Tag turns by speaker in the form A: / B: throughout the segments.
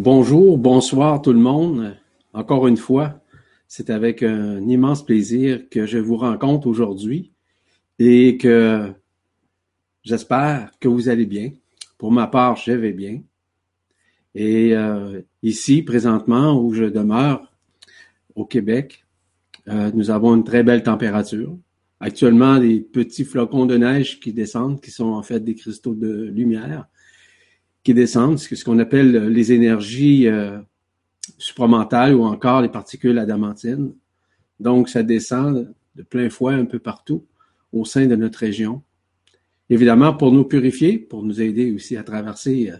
A: Bonjour, bonsoir tout le monde. Encore une fois, c'est avec un immense plaisir que je vous rencontre aujourd'hui et que j'espère que vous allez bien. Pour ma part, je vais bien. Et euh, ici, présentement, où je demeure, au Québec, euh, nous avons une très belle température. Actuellement, des petits flocons de neige qui descendent, qui sont en fait des cristaux de lumière qui descendent, ce qu'on appelle les énergies euh, supramentales ou encore les particules adamantines. Donc, ça descend de plein fouet un peu partout au sein de notre région. Évidemment, pour nous purifier, pour nous aider aussi à traverser euh,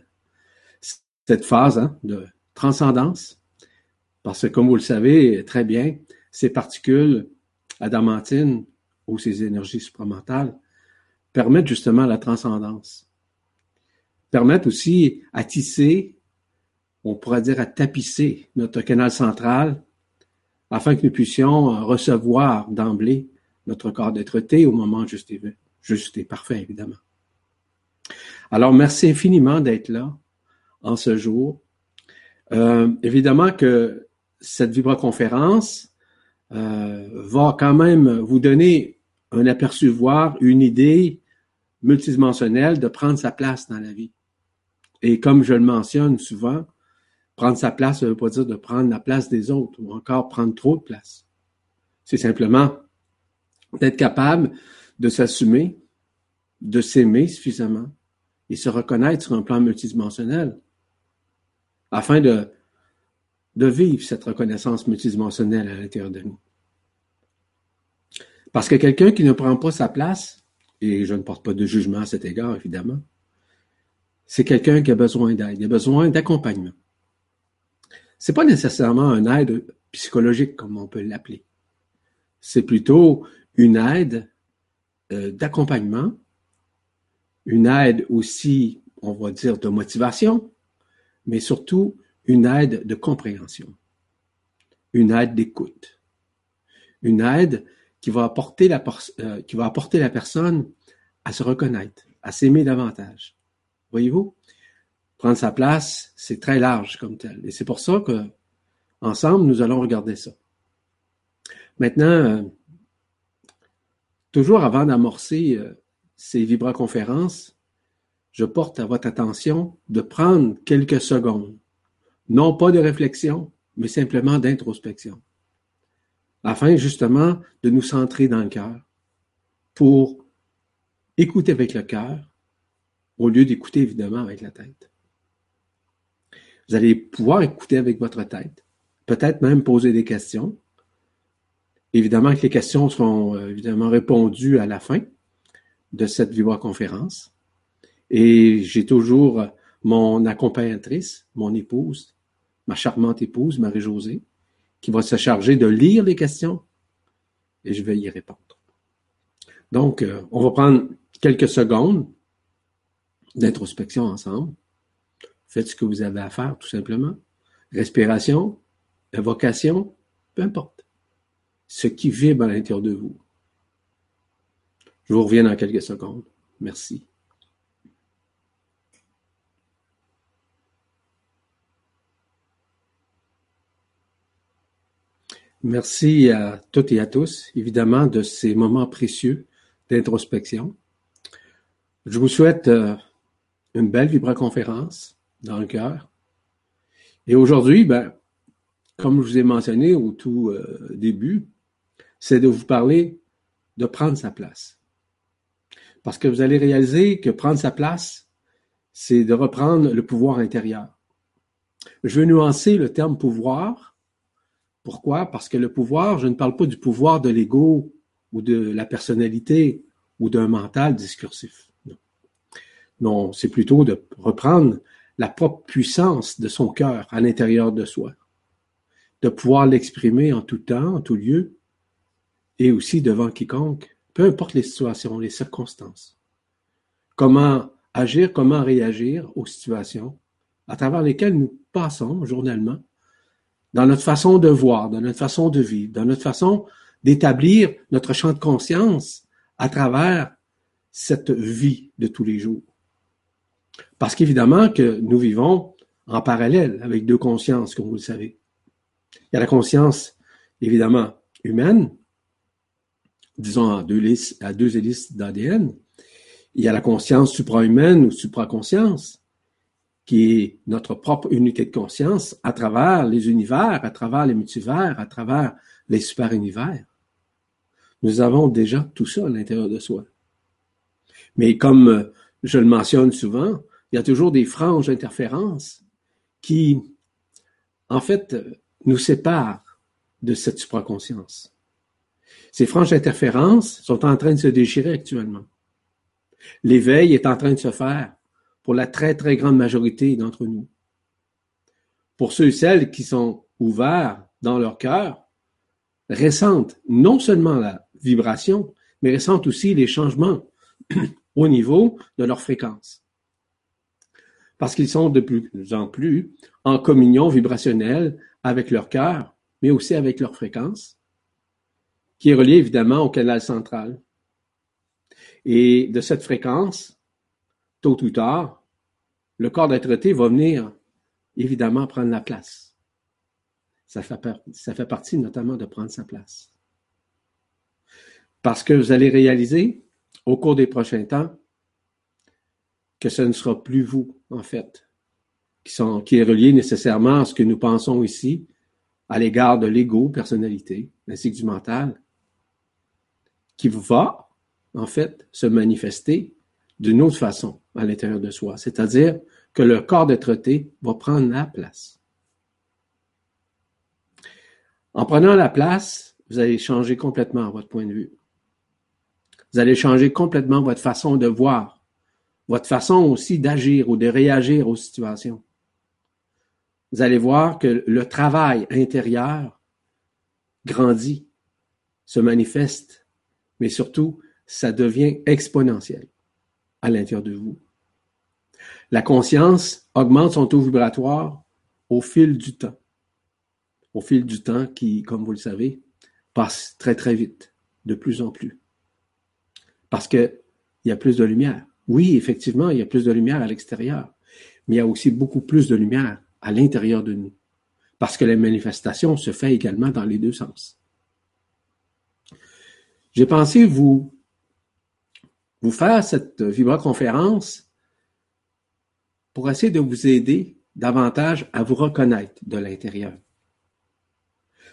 A: cette phase hein, de transcendance, parce que comme vous le savez très bien, ces particules adamantines ou ces énergies supramentales permettent justement la transcendance permettent aussi à tisser, on pourrait dire à tapisser notre canal central afin que nous puissions euh, recevoir d'emblée notre corps d'être-té au moment juste et, juste et parfait, évidemment. Alors, merci infiniment d'être là en ce jour. Euh, évidemment que cette vibroconférence euh, va quand même vous donner un aperçu, voire une idée multidimensionnelle de prendre sa place dans la vie. Et comme je le mentionne souvent, prendre sa place, ça ne veut pas dire de prendre la place des autres ou encore prendre trop de place. C'est simplement d'être capable de s'assumer, de s'aimer suffisamment et se reconnaître sur un plan multidimensionnel afin de, de vivre cette reconnaissance multidimensionnelle à l'intérieur de nous. Parce que quelqu'un qui ne prend pas sa place, et je ne porte pas de jugement à cet égard, évidemment, c'est quelqu'un qui a besoin d'aide, il a besoin d'accompagnement. C'est pas nécessairement une aide psychologique, comme on peut l'appeler. C'est plutôt une aide euh, d'accompagnement, une aide aussi, on va dire, de motivation, mais surtout une aide de compréhension, une aide d'écoute, une aide qui va apporter la, euh, qui va apporter la personne à se reconnaître, à s'aimer davantage, Voyez-vous? Prendre sa place, c'est très large comme tel. Et c'est pour ça que, ensemble, nous allons regarder ça. Maintenant, euh, toujours avant d'amorcer euh, ces vibra-conférences, je porte à votre attention de prendre quelques secondes, non pas de réflexion, mais simplement d'introspection, afin justement de nous centrer dans le cœur pour écouter avec le cœur au lieu d'écouter évidemment avec la tête. Vous allez pouvoir écouter avec votre tête, peut-être même poser des questions. Évidemment que les questions seront euh, évidemment répondues à la fin de cette conférence. Et j'ai toujours mon accompagnatrice, mon épouse, ma charmante épouse, Marie-Josée, qui va se charger de lire les questions et je vais y répondre. Donc, euh, on va prendre quelques secondes d'introspection ensemble. Faites ce que vous avez à faire, tout simplement. Respiration, évocation, peu importe. Ce qui vibre à l'intérieur de vous. Je vous reviens dans quelques secondes. Merci. Merci à toutes et à tous, évidemment, de ces moments précieux d'introspection. Je vous souhaite euh, une belle vibra-conférence dans le cœur. Et aujourd'hui, ben, comme je vous ai mentionné au tout euh, début, c'est de vous parler de prendre sa place. Parce que vous allez réaliser que prendre sa place, c'est de reprendre le pouvoir intérieur. Je veux nuancer le terme pouvoir. Pourquoi? Parce que le pouvoir, je ne parle pas du pouvoir de l'ego ou de la personnalité ou d'un mental discursif. Non, c'est plutôt de reprendre la propre puissance de son cœur à l'intérieur de soi, de pouvoir l'exprimer en tout temps, en tout lieu, et aussi devant quiconque, peu importe les situations, les circonstances. Comment agir, comment réagir aux situations à travers lesquelles nous passons journellement, dans notre façon de voir, dans notre façon de vivre, dans notre façon d'établir notre champ de conscience à travers cette vie de tous les jours. Parce qu'évidemment que nous vivons en parallèle avec deux consciences, comme vous le savez. Il y a la conscience, évidemment, humaine, disons à deux, à deux hélices d'ADN. Il y a la conscience suprahumaine ou supraconscience, qui est notre propre unité de conscience à travers les univers, à travers les multivers, à travers les super-univers. Nous avons déjà tout ça à l'intérieur de soi. Mais comme je le mentionne souvent, il y a toujours des franges d'interférence qui, en fait, nous séparent de cette supraconscience. Ces franges d'interférence sont en train de se déchirer actuellement. L'éveil est en train de se faire pour la très, très grande majorité d'entre nous. Pour ceux et celles qui sont ouverts dans leur cœur, ressentent non seulement la vibration, mais ressentent aussi les changements au niveau de leur fréquence. Parce qu'ils sont de plus en plus en communion vibrationnelle avec leur cœur, mais aussi avec leur fréquence, qui est reliée évidemment au canal central. Et de cette fréquence, tôt ou tard, le corps d'être va venir évidemment prendre la place. Ça fait, ça fait partie notamment de prendre sa place. Parce que vous allez réaliser au cours des prochains temps que ce ne sera plus vous, en fait, qui, est relié nécessairement à ce que nous pensons ici, à l'égard de l'ego, personnalité, ainsi que du mental, qui va, en fait, se manifester d'une autre façon à l'intérieur de soi. C'est-à-dire que le corps d'être va prendre la place. En prenant la place, vous allez changer complètement votre point de vue. Vous allez changer complètement votre façon de voir, votre façon aussi d'agir ou de réagir aux situations. Vous allez voir que le travail intérieur grandit, se manifeste, mais surtout, ça devient exponentiel à l'intérieur de vous. La conscience augmente son taux vibratoire au fil du temps. Au fil du temps qui, comme vous le savez, passe très très vite, de plus en plus. Parce qu'il y a plus de lumière. Oui, effectivement, il y a plus de lumière à l'extérieur, mais il y a aussi beaucoup plus de lumière à l'intérieur de nous. Parce que la manifestation se fait également dans les deux sens. J'ai pensé vous, vous faire cette vibra-conférence pour essayer de vous aider davantage à vous reconnaître de l'intérieur.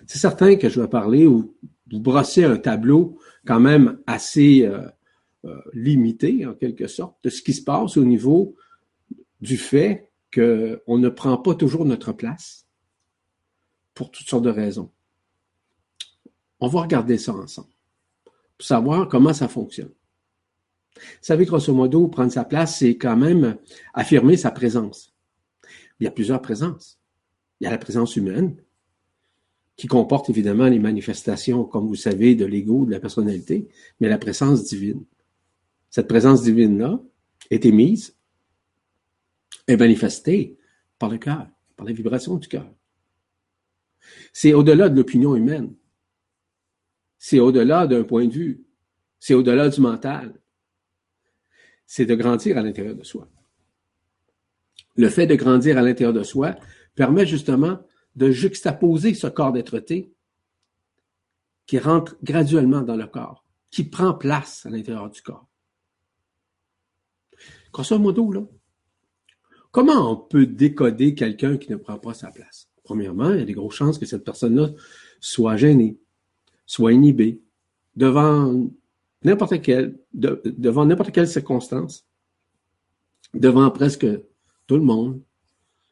A: C'est certain que je vais parler ou vous brosser un tableau quand même assez euh, euh, limité, en quelque sorte, de ce qui se passe au niveau du fait qu'on ne prend pas toujours notre place pour toutes sortes de raisons. On va regarder ça ensemble pour savoir comment ça fonctionne. Vous savez, grosso modo, prendre sa place, c'est quand même affirmer sa présence. Il y a plusieurs présences. Il y a la présence humaine, qui comporte évidemment les manifestations, comme vous savez, de l'ego, de la personnalité, mais la présence divine. Cette présence divine-là est émise, est manifestée par le cœur, par les vibrations du cœur. C'est au-delà de l'opinion humaine. C'est au-delà d'un point de vue. C'est au-delà du mental. C'est de grandir à l'intérieur de soi. Le fait de grandir à l'intérieur de soi permet justement de juxtaposer ce corps d'être qui rentre graduellement dans le corps, qui prend place à l'intérieur du corps. Grosso là, comment on peut décoder quelqu'un qui ne prend pas sa place? Premièrement, il y a des grosses chances que cette personne-là soit gênée, soit inhibée devant n'importe quelle, devant circonstance, devant presque tout le monde,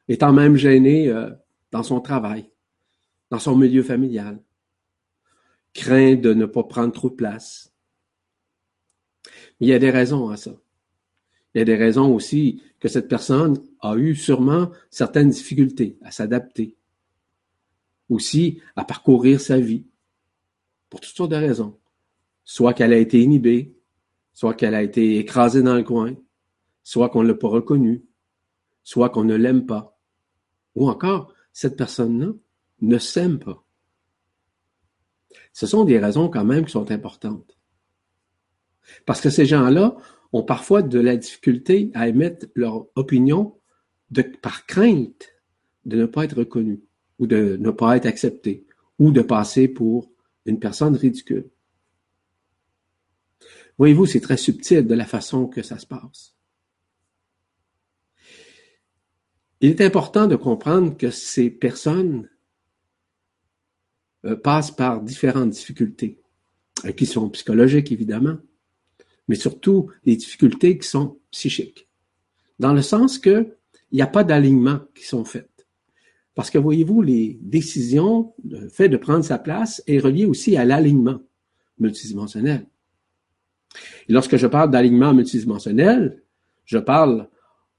A: étant même gêné euh, dans son travail, dans son milieu familial, craint de ne pas prendre trop de place. il y a des raisons à ça. Il y a des raisons aussi que cette personne a eu sûrement certaines difficultés à s'adapter, aussi à parcourir sa vie, pour toutes sortes de raisons. Soit qu'elle a été inhibée, soit qu'elle a été écrasée dans le coin, soit qu'on ne l'a pas reconnue, soit qu'on ne l'aime pas, ou encore cette personne-là ne s'aime pas. Ce sont des raisons quand même qui sont importantes. Parce que ces gens-là ont parfois de la difficulté à émettre leur opinion par crainte de ne pas être reconnu ou de ne pas être accepté ou de passer pour une personne ridicule. Voyez-vous, c'est très subtil de la façon que ça se passe. Il est important de comprendre que ces personnes euh, passent par différentes difficultés, euh, qui sont psychologiques évidemment, mais surtout des difficultés qui sont psychiques. Dans le sens que il n'y a pas d'alignement qui sont faites. Parce que voyez-vous, les décisions, le fait de prendre sa place est relié aussi à l'alignement multidimensionnel. Et lorsque je parle d'alignement multidimensionnel, je parle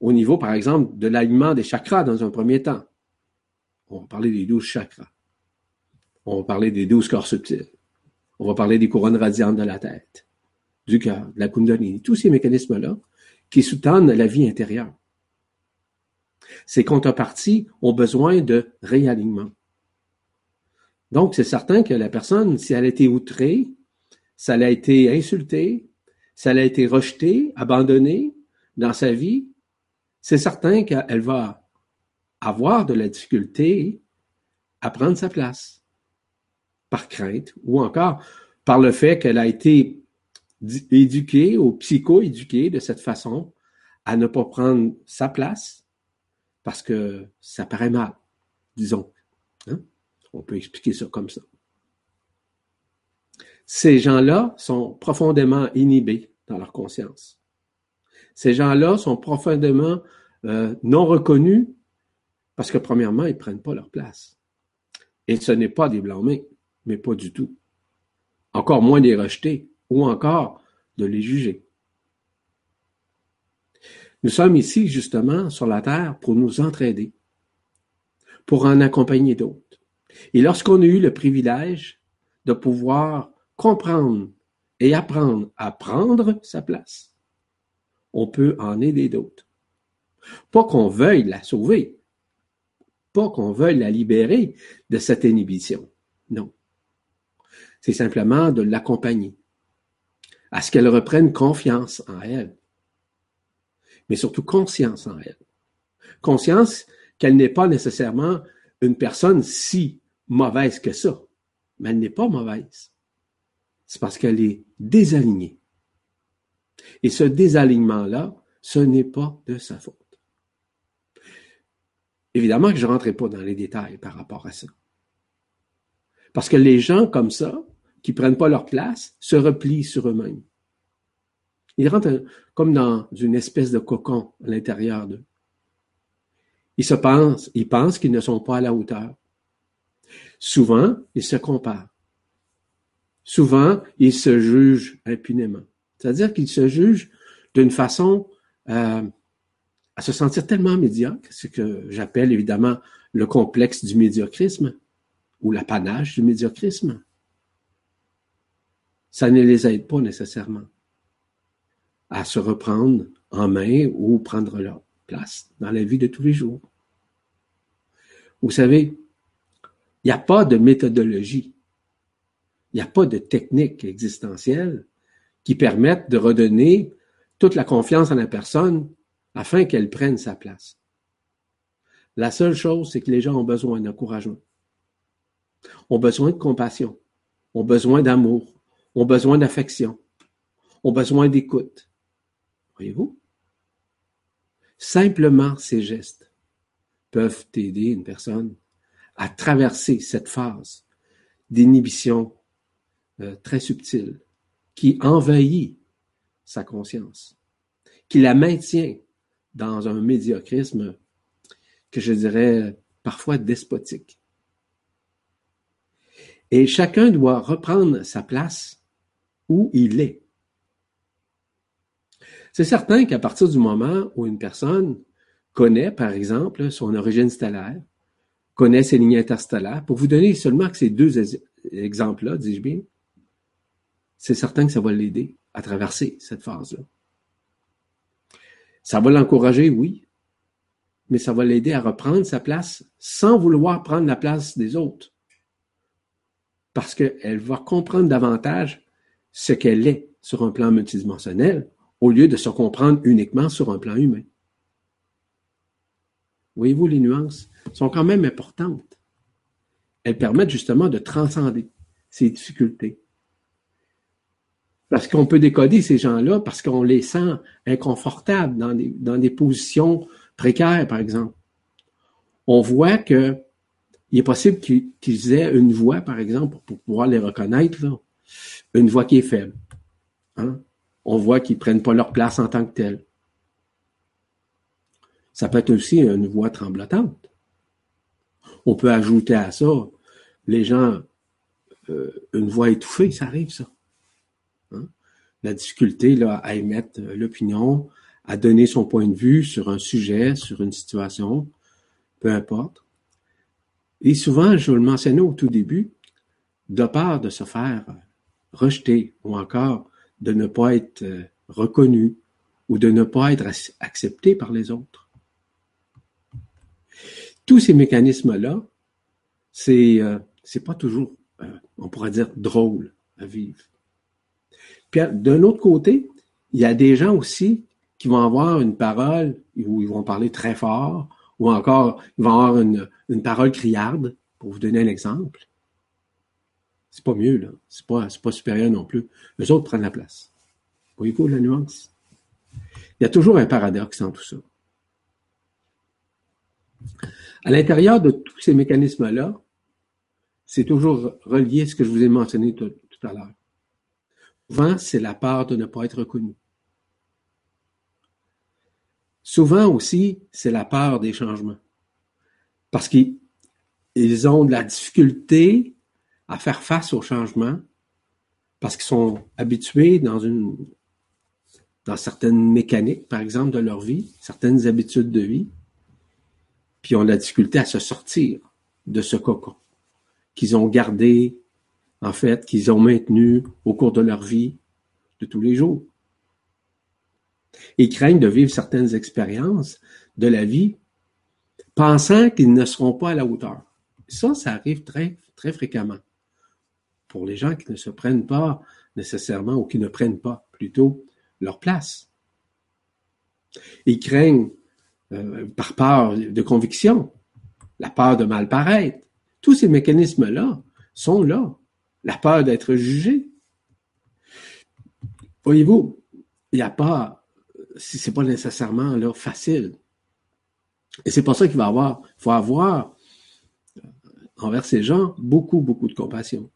A: au niveau, par exemple, de l'alignement des chakras dans un premier temps. On va parler des douze chakras. On va parler des douze corps subtils. On va parler des couronnes radiantes de la tête, du cœur, de la kundalini, tous ces mécanismes-là qui sous-tendent la vie intérieure. Ces contreparties ont besoin de réalignement. Donc, c'est certain que la personne, si elle a été outrée, si elle a été insultée, si elle a été rejetée, abandonnée dans sa vie, c'est certain qu'elle va avoir de la difficulté à prendre sa place par crainte ou encore par le fait qu'elle a été éduquée ou psycho-éduquée de cette façon à ne pas prendre sa place parce que ça paraît mal, disons. Hein? On peut expliquer ça comme ça. Ces gens-là sont profondément inhibés dans leur conscience. Ces gens-là sont profondément euh, non reconnus parce que premièrement, ils prennent pas leur place. Et ce n'est pas des blâmés, mais pas du tout. Encore moins des rejeter ou encore de les juger. Nous sommes ici justement sur la terre pour nous entraider, pour en accompagner d'autres. Et lorsqu'on a eu le privilège de pouvoir comprendre et apprendre à prendre sa place, on peut en aider d'autres. Pas qu'on veuille la sauver, pas qu'on veuille la libérer de cette inhibition. Non. C'est simplement de l'accompagner à ce qu'elle reprenne confiance en elle, mais surtout conscience en elle. Conscience qu'elle n'est pas nécessairement une personne si mauvaise que ça, mais elle n'est pas mauvaise. C'est parce qu'elle est désalignée. Et ce désalignement-là, ce n'est pas de sa faute. Évidemment que je ne rentrerai pas dans les détails par rapport à ça. Parce que les gens comme ça, qui prennent pas leur place, se replient sur eux-mêmes. Ils rentrent comme dans une espèce de cocon à l'intérieur d'eux. Ils se pensent, ils pensent qu'ils ne sont pas à la hauteur. Souvent, ils se comparent. Souvent, ils se jugent impunément. C'est-à-dire qu'ils se jugent d'une façon euh, à se sentir tellement médiocre, ce que j'appelle évidemment le complexe du médiocrisme ou l'apanage du médiocrisme. Ça ne les aide pas nécessairement à se reprendre en main ou prendre leur place dans la vie de tous les jours. Vous savez, il n'y a pas de méthodologie, il n'y a pas de technique existentielle qui permettent de redonner toute la confiance en la personne afin qu'elle prenne sa place. La seule chose, c'est que les gens ont besoin d'encouragement, ont besoin de compassion, ont besoin d'amour, ont besoin d'affection, ont besoin d'écoute. Voyez-vous? Simplement ces gestes peuvent aider une personne à traverser cette phase d'inhibition euh, très subtile qui envahit sa conscience, qui la maintient dans un médiocrisme que je dirais parfois despotique. Et chacun doit reprendre sa place où il est. C'est certain qu'à partir du moment où une personne connaît, par exemple, son origine stellaire, connaît ses lignes interstellaires, pour vous donner seulement que ces deux exemples-là, dis-je bien, c'est certain que ça va l'aider à traverser cette phase-là. Ça va l'encourager, oui, mais ça va l'aider à reprendre sa place sans vouloir prendre la place des autres. Parce qu'elle va comprendre davantage ce qu'elle est sur un plan multidimensionnel au lieu de se comprendre uniquement sur un plan humain. Voyez-vous les nuances? sont quand même importantes. Elles permettent justement de transcender ces difficultés. Parce qu'on peut décoder ces gens-là parce qu'on les sent inconfortables dans des, positions précaires, par exemple. On voit que il est possible qu'ils aient une voix, par exemple, pour pouvoir les reconnaître, une voix qui est faible. Hein. On voit qu'ils prennent pas leur place en tant que tels. Ça peut être aussi une voix tremblotante. On peut ajouter à ça, les gens, euh, une voix étouffée, ça arrive ça. Hein. La difficulté là, à émettre l'opinion, à donner son point de vue sur un sujet, sur une situation, peu importe. Et souvent, je le mentionnais au tout début, de peur de se faire rejeter ou encore de ne pas être euh, reconnu ou de ne pas être accepté par les autres. Tous ces mécanismes-là, c'est euh, pas toujours, euh, on pourrait dire, drôle à vivre. Puis d'un autre côté, il y a des gens aussi qui vont avoir une parole où ils vont parler très fort, ou encore ils vont avoir une, une parole criarde, pour vous donner un exemple. C'est pas mieux, là. C'est pas, pas supérieur non plus. Les autres prennent la place. Voyez-vous la nuance? Il y a toujours un paradoxe dans tout ça. À l'intérieur de tous ces mécanismes-là, c'est toujours relié à ce que je vous ai mentionné tout, à l'heure. Souvent, c'est la peur de ne pas être reconnu. Souvent aussi, c'est la peur des changements. Parce qu'ils ont de la difficulté à faire face aux changements parce qu'ils sont habitués dans une dans certaines mécaniques, par exemple, de leur vie, certaines habitudes de vie, puis ont la difficulté à se sortir de ce cocon qu'ils ont gardé, en fait, qu'ils ont maintenu au cours de leur vie de tous les jours. Ils craignent de vivre certaines expériences de la vie pensant qu'ils ne seront pas à la hauteur. Ça, ça arrive très fréquemment pour les gens qui ne se prennent pas nécessairement ou qui ne prennent pas plutôt leur place. Ils craignent euh, par peur de conviction, la peur de mal paraître. Tous ces mécanismes-là sont là. La peur d'être jugé. Voyez-vous, il n'y a pas, si c'est pas nécessairement là, facile. Et c'est pour ça qu'il va avoir, faut avoir euh, envers ces gens beaucoup, beaucoup de compassion,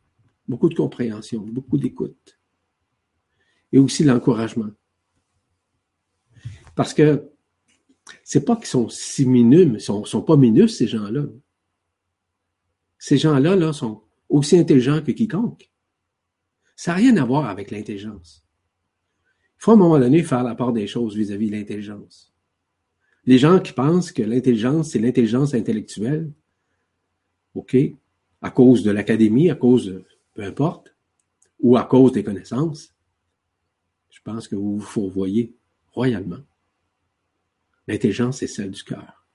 A: beaucoup de compréhension, beaucoup d'écoute. Et aussi l'encouragement. Parce que c'est pas qu'ils sont si minimes, ils sont, sont pas minus, ces gens-là. Ces gens-là, là, sont aussi intelligents que quiconque. Ça n'a rien à voir avec l'intelligence. Il faut à un moment donné faire la part des choses vis-à-vis de l'intelligence. Les gens qui pensent que l'intelligence, c'est l'intelligence intellectuelle, OK, à cause de l'académie, à cause de, peu importe, ou à cause des connaissances, je pense que vous vous fourvoyez royalement. L'intelligence est celle du cœur,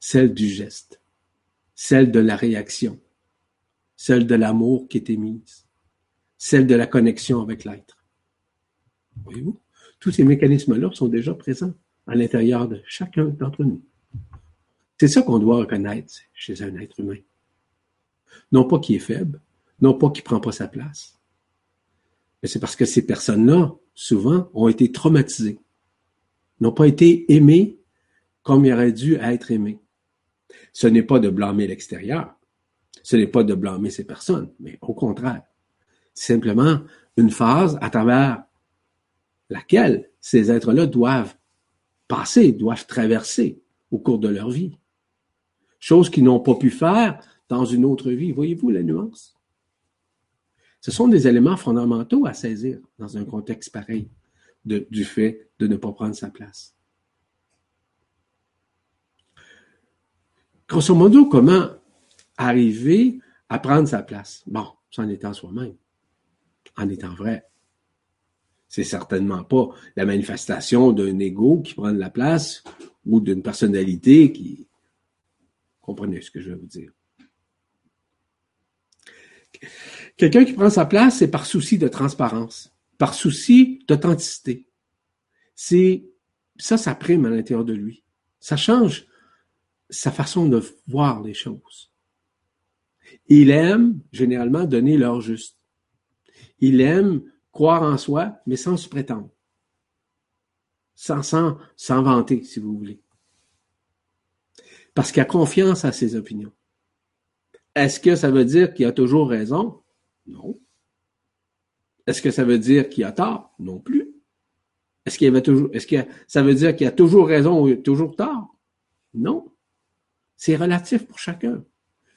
A: celle du geste, celle de la réaction, celle de l'amour qui est émise, celle de la connexion avec l'être. Voyez-vous? Tous ces mécanismes-là sont déjà présents à l'intérieur de chacun d'entre nous. C'est ça qu'on doit reconnaître chez un être humain. Non pas qu'il est faible, non pas qu'il prend pas sa place, mais c'est parce que ces personnes-là, souvent, ont été traumatisées n'ont pas été aimés comme ils auraient dû être aimés. Ce n'est pas de blâmer l'extérieur, ce n'est pas de blâmer ces personnes, mais au contraire, simplement une phase à travers laquelle ces êtres-là doivent passer, doivent traverser au cours de leur vie. Chose qu'ils n'ont pas pu faire dans une autre vie. Voyez-vous la nuance? Ce sont des éléments fondamentaux à saisir dans un contexte pareil du fait de ne pas prendre sa place. Grosso modo, comment arriver à prendre sa place? Bon, c'est en étant soi-même, en étant vrai. C'est certainement pas la manifestation d'un ego qui prend de la place ou d'une personnalité qui... Comprenez ce que je veux vous dire. Quelqu'un qui prend sa place, c'est par souci de transparence par souci d'authenticité. C'est ça, ça prime à l'intérieur de lui. Ça change sa façon de voir les choses. Il aime généralement donner l'heure juste. Il aime croire en soi, mais sans se prétendre. Sans, sans, vanter, si vous voulez. Parce qu'il a confiance à ses opinions. Est-ce que ça veut dire qu'il a toujours raison? Non. Est-ce que ça veut dire qu'il a tort? Non plus. Est-ce qu'il avait toujours, est-ce que ça veut dire qu'il a toujours raison ou toujours tort? Non. C'est relatif pour chacun.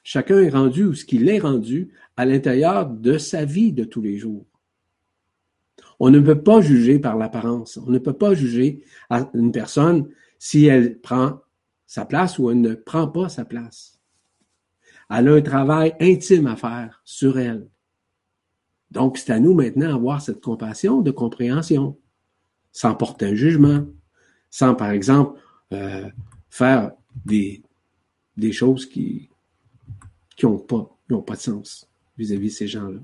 A: Chacun est rendu ou ce qu'il est rendu à l'intérieur de sa vie de tous les jours. On ne peut pas juger par l'apparence. On ne peut pas juger une personne si elle prend sa place ou elle ne prend pas sa place. Elle a un travail intime à faire sur elle. Donc, c'est à nous maintenant d'avoir cette compassion de compréhension, sans porter un jugement, sans, par exemple, euh, faire des, choses qui n'ont pas, pas de sens vis-à-vis de ces gens-là.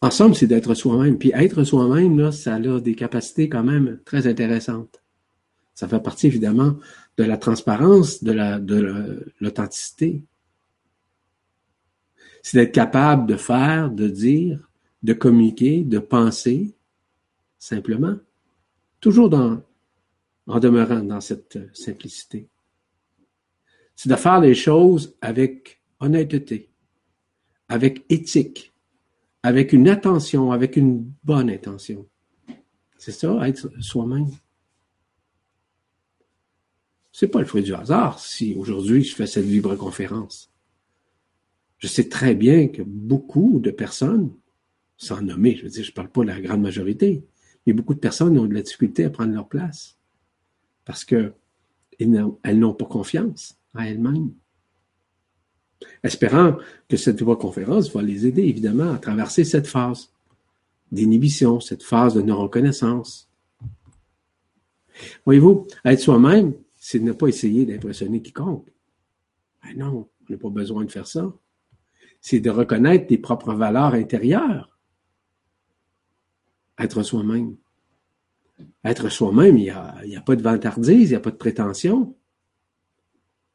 A: En somme, c'est d'être soi-même. Puis être soi-même, ça a des capacités quand même très intéressantes. Ça fait partie évidemment de la transparence, de la de l'authenticité. C'est d'être capable de faire, de dire, de communiquer, de penser, simplement, toujours dans, en demeurant dans cette simplicité. C'est de faire les choses avec honnêteté, avec éthique, avec une attention, avec une bonne intention. C'est ça, être soi-même. C'est pas le fruit du hasard si aujourd'hui je fais cette libre conférence. Je sais très bien que beaucoup de personnes, sans nommer, je veux dire, je parle pas de la grande majorité, mais beaucoup de personnes ont de la difficulté à prendre leur place parce que elles n'ont pas confiance à elles-mêmes. Espérant que cette voie conférence va les aider évidemment à traverser cette phase d'inhibition, cette phase de non-reconnaissance. Voyez-vous, être soi-même, c'est de ne pas essayer d'impressionner quiconque. Ben non, on n'a pas besoin de faire ça. C'est de reconnaître tes propres valeurs intérieures. Être soi-même. Être soi-même, il n'y a, a, pas de vantardise, il n'y a pas de prétention.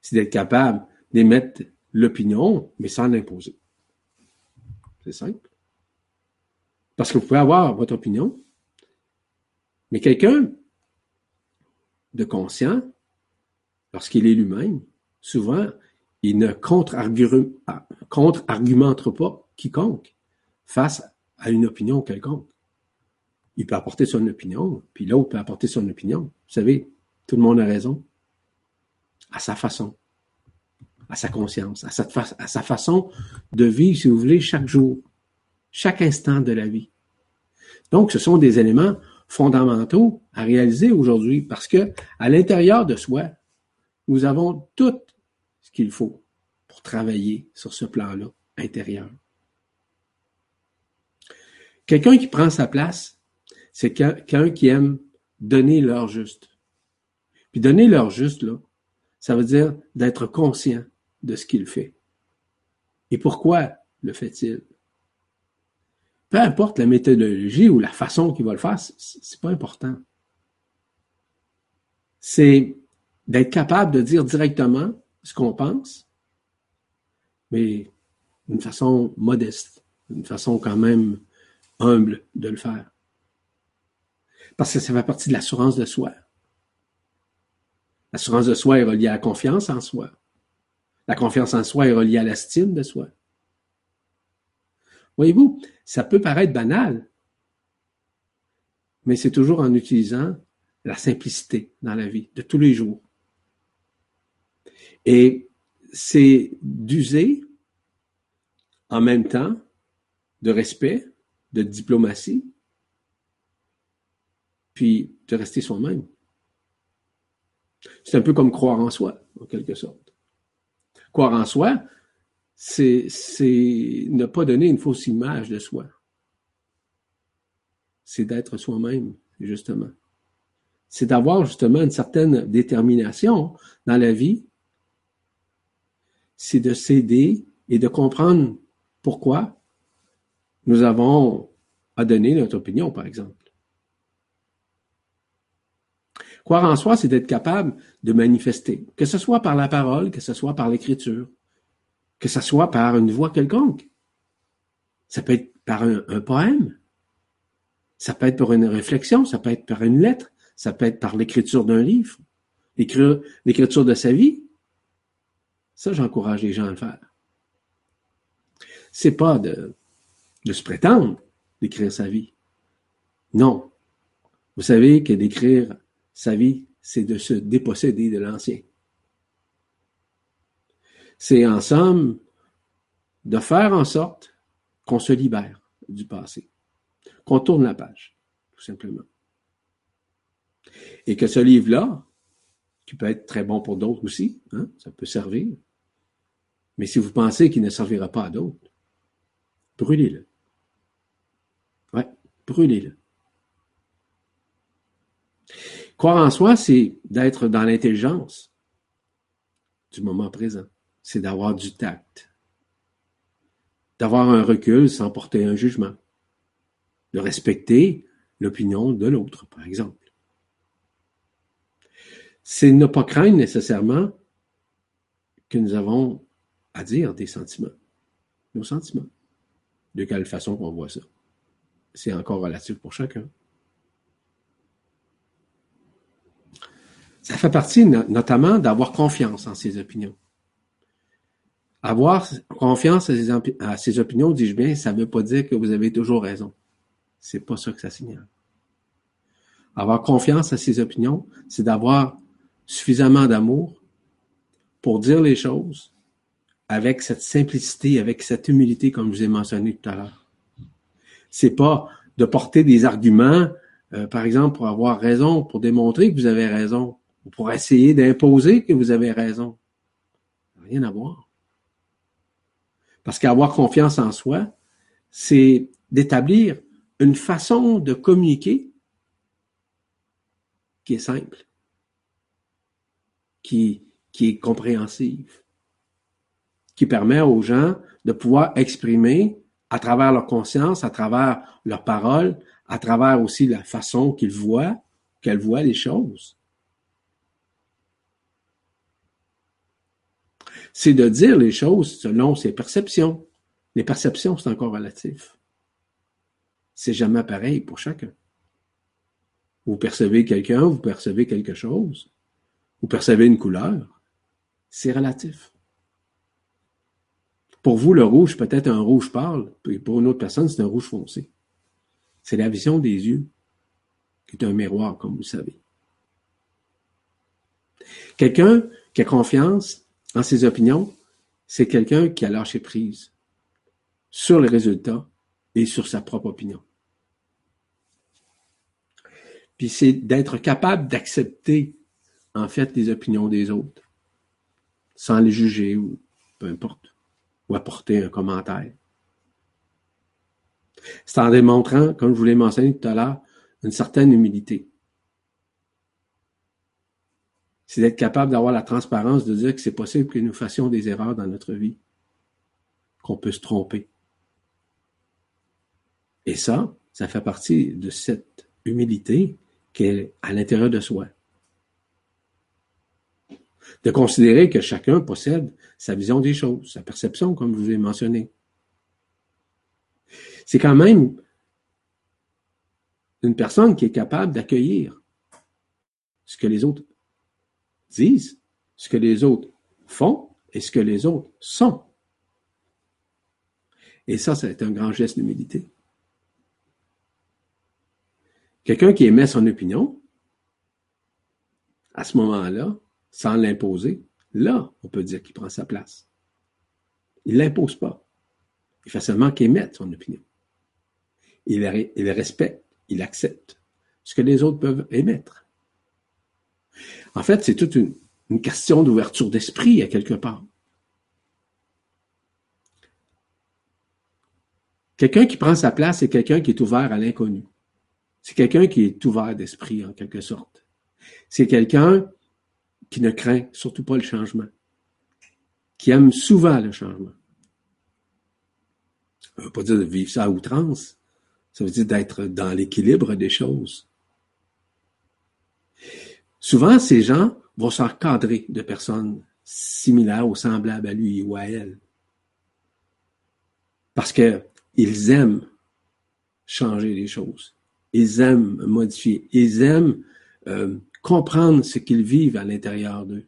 A: C'est d'être capable d'émettre l'opinion, mais sans l'imposer. C'est simple. Parce que vous pouvez avoir votre opinion, mais quelqu'un de conscient, lorsqu'il est lui-même, souvent, il ne contre-argumente pas quiconque face à une opinion quelconque. Il peut apporter son opinion, puis l'autre peut apporter son opinion. Vous savez, tout le monde a raison. À sa façon à sa conscience, à sa, à sa façon de vivre, si vous voulez, chaque jour, chaque instant de la vie. Donc, ce sont des éléments fondamentaux à réaliser aujourd'hui parce que à l'intérieur de soi, nous avons tout ce qu'il faut pour travailler sur ce plan-là intérieur. Quelqu'un qui prend sa place, c'est quelqu'un qui aime donner l'heure juste. Puis donner l'heure juste, là, ça veut dire d'être conscient de ce qu'il fait. Et pourquoi le fait-il? Peu importe la méthodologie ou la façon qu'il va le faire, c'est pas important. C'est d'être capable de dire directement ce qu'on pense, mais d'une façon modeste, d'une façon quand même humble de le faire. Parce que ça fait partie de l'assurance de soi. L'assurance de soi est reliée à la confiance en soi. La confiance en soi est reliée à l'estime de soi. Voyez-vous, ça peut paraître banal, mais c'est toujours en utilisant la simplicité dans la vie de tous les jours. Et c'est d'user en même temps de respect, de diplomatie, puis de rester soi-même. C'est un peu comme croire en soi, en quelque sorte. Croire en soi, c'est ne pas donner une fausse image de soi. C'est d'être soi-même, justement. C'est d'avoir justement une certaine détermination dans la vie. C'est de céder et de comprendre pourquoi nous avons à donner notre opinion, par exemple. Croire en soi, c'est d'être capable de manifester, que ce soit par la parole, que ce soit par l'écriture, que ce soit par une voix quelconque. Ça peut être par un, un poème, ça peut être par une réflexion, ça peut être par une lettre, ça peut être par l'écriture d'un livre, l'écriture de sa vie. Ça, j'encourage les gens à le faire. C'est pas de, se prétendre d'écrire sa vie. Non. Vous savez que d'écrire sa vie, c'est de se déposséder de l'ancien. C'est en somme de faire en sorte qu'on se libère du passé, qu'on tourne la page, tout simplement. Et que ce livre-là, qui peut être très bon pour d'autres aussi, hein, ça peut servir, mais si vous pensez qu'il ne servira pas à d'autres, brûlez-le. Ouais, brûlez-le. Croire en soi, c'est d'être dans l'intelligence du moment présent. C'est d'avoir du tact. D'avoir un recul sans porter un jugement. De respecter l'opinion de l'autre, par exemple. C'est ne pas craindre nécessairement que nous avons à dire des sentiments. Nos sentiments. De quelle façon qu'on voit ça. C'est encore relatif pour chacun. Ça fait partie notamment d'avoir confiance en ses opinions. Avoir confiance à ses, opinions, dis-je bien, ça ne veut pas dire que vous avez toujours raison. C'est pas ça que ça signale. Avoir confiance à ses opinions, c'est d'avoir suffisamment d'amour pour dire les choses avec cette simplicité, avec cette humilité, comme je vous ai mentionné tout à l'heure. C'est pas de porter des arguments, euh, par exemple, pour avoir raison, pour démontrer que vous avez raison ou pour essayer d'imposer que vous avez raison. Rien à voir. Parce qu'avoir confiance en soi, c'est d'établir une façon de communiquer qui est simple, qui, qui est compréhensive, qui permet aux gens de pouvoir exprimer à travers leur conscience, à travers leurs paroles, à travers aussi la façon qu'ils voient, qu'elles voient les choses. c'est de dire les choses selon ses perceptions. Les perceptions, c'est encore relatif. C'est jamais pareil pour chacun. Vous percevez quelqu'un, vous percevez quelque chose, vous percevez une couleur, c'est relatif. Pour vous, le rouge peut être un rouge pâle, puis pour une autre personne, c'est un rouge foncé. C'est la vision des yeux, qui est un miroir, comme vous savez. Quelqu'un qui a confiance en ses opinions, c'est quelqu'un qui a lâché prise sur les résultats et sur sa propre opinion. Puis c'est d'être capable d'accepter en fait les opinions des autres, sans les juger ou peu importe, ou apporter un commentaire. C'est en démontrant, comme je vous l'ai mentionné tout à l'heure, une certaine humilité c'est d'être capable d'avoir la transparence de dire que c'est possible que nous fassions des erreurs dans notre vie, qu'on peut se tromper. Et ça, ça fait partie de cette humilité qui est à l'intérieur de soi. De considérer que chacun possède sa vision des choses, sa perception, comme vous ai mentionné. C'est quand même une personne qui est capable d'accueillir ce que les autres disent ce que les autres font et ce que les autres sont. Et ça, c'est un grand geste d'humilité. Quelqu'un qui émet son opinion, à ce moment-là, sans l'imposer, là, on peut dire qu'il prend sa place. Il ne l'impose pas. Il fait seulement qu'émettre son opinion. Il, il respecte, il accepte ce que les autres peuvent émettre. En fait, c'est toute une, question d'ouverture d'esprit à quelque part. Quelqu'un qui prend sa place, c'est quelqu'un qui est ouvert à l'inconnu. C'est quelqu'un qui est ouvert d'esprit, en quelque sorte. C'est quelqu'un qui ne craint surtout pas le changement, qui aime souvent le changement. Ça ne veut pas dire de vivre ça à outrance, ça veut dire d'être dans l'équilibre des choses. souvent, ces gens vont s'encadrer de personnes similaires ou semblables à lui ou à elle. Parce qu'ils aiment changer les choses. Ils aiment modifier. Ils aiment euh, comprendre ce qu'ils vivent à l'intérieur d'eux.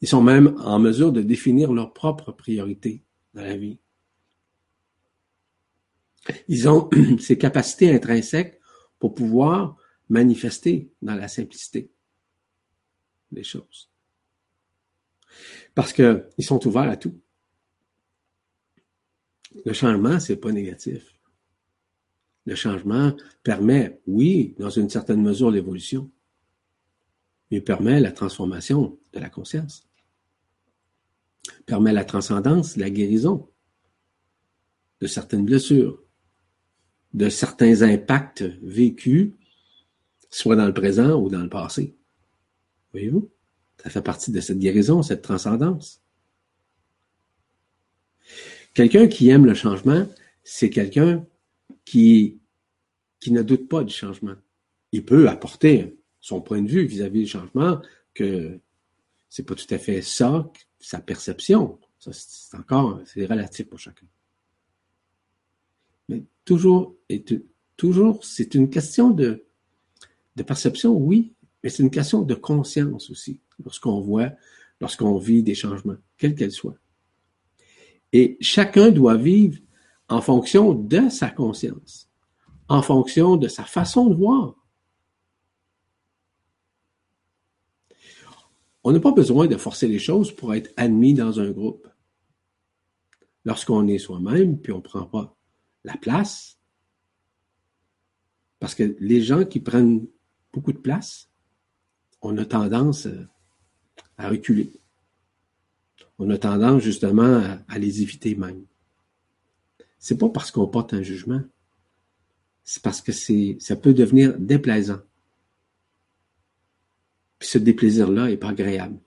A: Ils sont même en mesure de définir leurs propres priorités dans la vie. Ils ont ces capacités intrinsèques pour pouvoir manifester dans la simplicité des choses. Parce qu'ils sont ouverts à tout. Le changement, c'est pas négatif. Le changement permet, oui, dans une certaine mesure, l'évolution, mais permet la transformation de la conscience, permet la transcendance, la guérison de certaines blessures, de certains impacts vécus, soit dans le présent ou dans le passé. Voyez-vous? Ça fait partie de cette guérison, cette transcendance. Quelqu'un qui aime le changement, c'est quelqu'un qui, qui ne doute pas du changement. Il peut apporter son point de vue vis-à-vis du changement que c'est pas tout à fait ça, sa perception. Ça, c'est encore, c'est relatif pour chacun. Mais toujours, et toujours, c'est une question de, de perception, oui, mais c'est une question de conscience aussi, lorsqu'on voit, lorsqu'on vit des changements, quels qu'elles soient. Et chacun doit vivre en fonction de sa conscience, en fonction de sa façon de voir. On n'a pas besoin de forcer les choses pour être admis dans un groupe. Lorsqu'on est soi-même, puis on ne prend pas la place, parce que les gens qui prennent beaucoup de place, on a tendance à reculer on a tendance justement à, les éviter même. C'est pas parce qu'on porte un jugement, c'est parce que c'est, ça peut devenir déplaisant. Ce déplaisir-là est pas agréable.